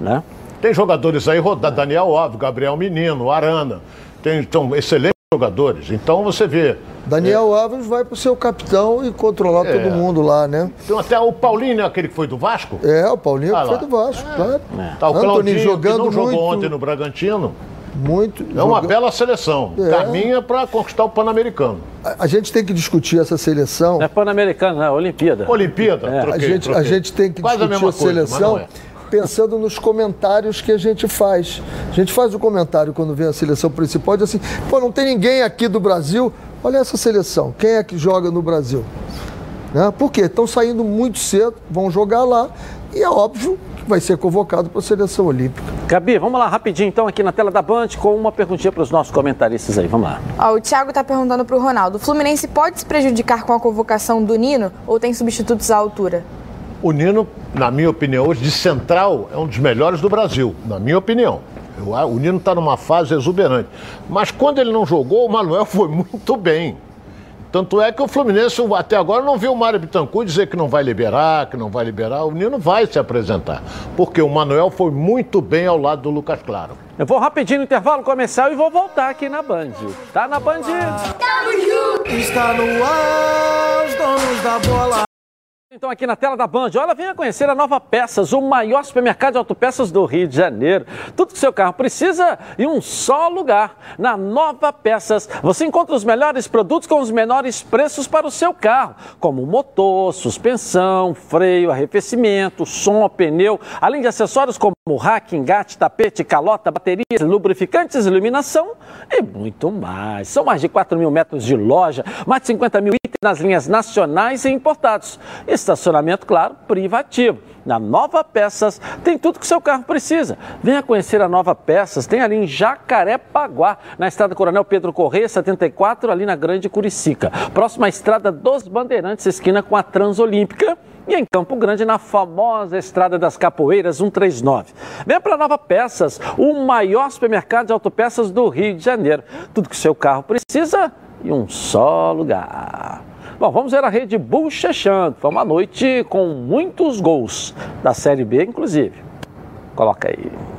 né? Tem jogadores aí, Daniel Alves, Gabriel Menino, Arana. Tem, então, excelentes jogadores. Então você vê. Daniel é... Alves vai para o seu capitão e controlar é. todo mundo lá, né? Tem até o Paulinho, né, aquele que foi do Vasco? É, o Paulinho ah, que foi do Vasco, é. claro. É. Tá o Claudinho, jogando que não jogou muito... ontem no Bragantino. Muito. É uma bela seleção. É. Caminha para conquistar o Pan-Americano. A, a, gente tem que discutir essa seleção. Não é Pan-Americano, não, é Olimpíada. Olimpíada? É. Troquei, a, gente, troquei. a gente tem que Quase discutir a, a coisa, seleção pensando nos comentários que a gente faz. A gente faz o comentário quando vem a seleção principal, diz assim, pô, não tem ninguém aqui do Brasil, olha essa seleção, quem é que joga no Brasil? Né? Por quê? Estão saindo muito cedo, vão jogar lá, e é óbvio que vai ser convocado para a seleção olímpica. Gabi, vamos lá rapidinho então aqui na tela da Band com uma perguntinha para os nossos comentaristas aí, vamos lá. Ó, o Thiago está perguntando para o Ronaldo, o Fluminense pode se prejudicar com a convocação do Nino ou tem substitutos à altura? O Nino, na minha opinião, hoje de central, é um dos melhores do Brasil, na minha opinião. Eu, o Nino está numa fase exuberante. Mas quando ele não jogou, o Manuel foi muito bem. Tanto é que o Fluminense até agora não viu o Mário Bittencourt dizer que não vai liberar, que não vai liberar. O Nino vai se apresentar. Porque o Manuel foi muito bem ao lado do Lucas Claro. Eu vou rapidinho no intervalo comercial e vou voltar aqui na Band. Tá na Band? Junto! Está no ar, os donos da bola. Então aqui na tela da Band, olha, venha conhecer a Nova Peças, o maior supermercado de autopeças do Rio de Janeiro. Tudo que seu carro precisa em um só lugar. Na Nova Peças, você encontra os melhores produtos com os menores preços para o seu carro, como motor, suspensão, freio, arrefecimento, som, pneu, além de acessórios como rack, engate, tapete, calota, baterias, lubrificantes, iluminação e muito mais. São mais de 4 mil metros de loja, mais de 50 mil itens nas linhas nacionais e importados. Estacionamento, claro, privativo. Na Nova Peças tem tudo que seu carro precisa. Venha conhecer a Nova Peças, tem ali em Jacarepaguá, na estrada Coronel Pedro Correia, 74, ali na Grande Curicica. Próxima à estrada dos Bandeirantes, esquina com a Transolímpica. E em Campo Grande, na famosa Estrada das Capoeiras 139. Venha para Nova Peças, o maior supermercado de autopeças do Rio de Janeiro. Tudo que seu carro precisa em um só lugar. Bom, vamos ver a Rede Bull. Foi uma noite com muitos gols, da Série B, inclusive. Coloca aí.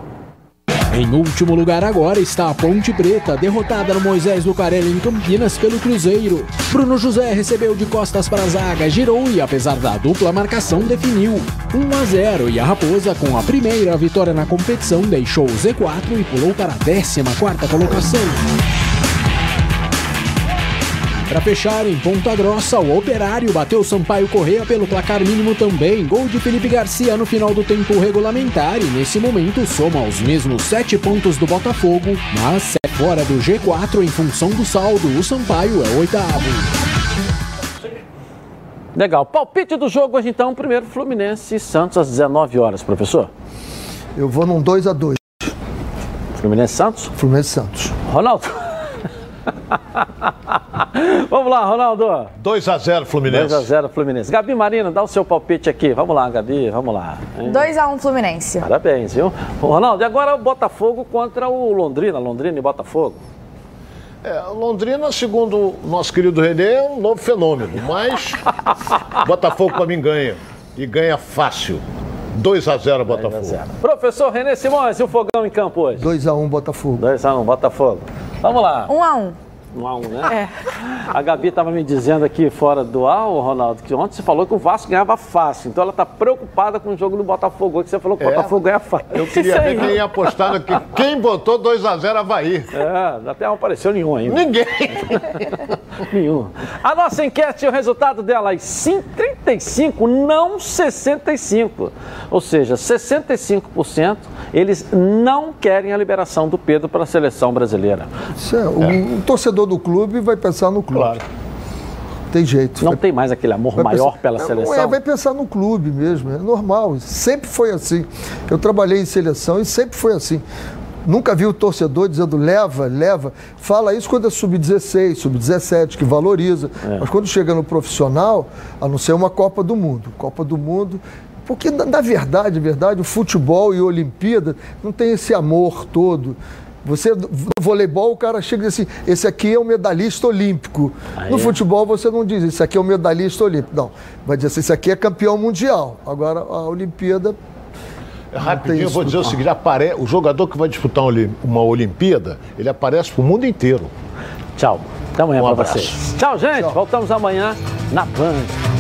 Em último lugar agora está a Ponte Preta, derrotada no Moisés Lucarelli em Campinas pelo Cruzeiro. Bruno José recebeu de costas para a zaga, girou e apesar da dupla marcação definiu. 1 a 0 e a Raposa com a primeira vitória na competição deixou o Z4 e pulou para a 14ª colocação. Para fechar, em Ponta Grossa, o Operário bateu Sampaio Correia pelo placar mínimo também. Gol de Felipe Garcia no final do tempo regulamentar e nesse momento soma os mesmos sete pontos do Botafogo, mas é fora do G4 em função do saldo. O Sampaio é o oitavo. Legal. Palpite do jogo hoje então, primeiro Fluminense e Santos às 19 horas, professor. Eu vou num 2 a 2 Fluminense e Santos? Fluminense e Santos. Ronaldo. Vamos lá, Ronaldo. 2 a 0 Fluminense. 2 a 0 Fluminense. Gabi Marina, dá o seu palpite aqui. Vamos lá, Gabi, vamos lá. hein? 2x1 Fluminense. Parabéns, viu? Ronaldo, e agora o Botafogo contra o Londrina, Londrina e Botafogo. É, Londrina, segundo o nosso querido Renê, é um novo fenômeno, mas Botafogo para mim ganha. E ganha fácil. 2 a 0 Botafogo. Professor Renê Simões, e o fogão em campo hoje? 2x1 Botafogo. 2x1 Botafogo. Vamos lá. 1x1. 1 a 1 né? A Gabi estava me dizendo aqui fora do ar, Ronaldo, que ontem você falou que o Vasco ganhava fácil. Então ela está preocupada com o jogo do Botafogo. Que você falou que o É. Botafogo ganha fácil. Eu queria ver quem ia apostar aqui. Quem botou 2 a 0 Havaí? É, até não apareceu nenhum ainda. Ninguém. Nenhum. A nossa enquete, o resultado dela é 35, não 65. Ou seja, 65% eles não querem a liberação do Pedro para a seleção brasileira. Isso é, o, o torcedor do clube vai pensar no clube. Claro. Tem jeito. Não tem mais aquele amor Vai maior pensar- pela Não, seleção. É, vai pensar no clube mesmo, é normal. Sempre foi assim. Eu trabalhei em seleção e sempre foi assim. Nunca vi o torcedor dizendo leva, leva. Fala isso quando é sub-16, sub-17, que valoriza. É. Mas quando chega no profissional, a não ser uma Copa do Mundo. Copa do Mundo. Porque, na, na verdade, verdade, o futebol e a Olimpíada não tem esse amor todo. Você, no voleibol, o cara chega e diz assim: esse aqui é o medalhista olímpico. Aí no é. futebol, você não diz, esse aqui é o medalhista olímpico. Não. Vai dizer assim: esse aqui é campeão mundial. Agora, a Olimpíada. Rapidinho, eu vou dizer o seguinte: apare... o jogador que vai disputar uma Oli- uma Olimpíada, ele aparece pro mundo inteiro. Tchau. Até amanhã Um para vocês. Tchau, gente. Voltamos amanhã na Band.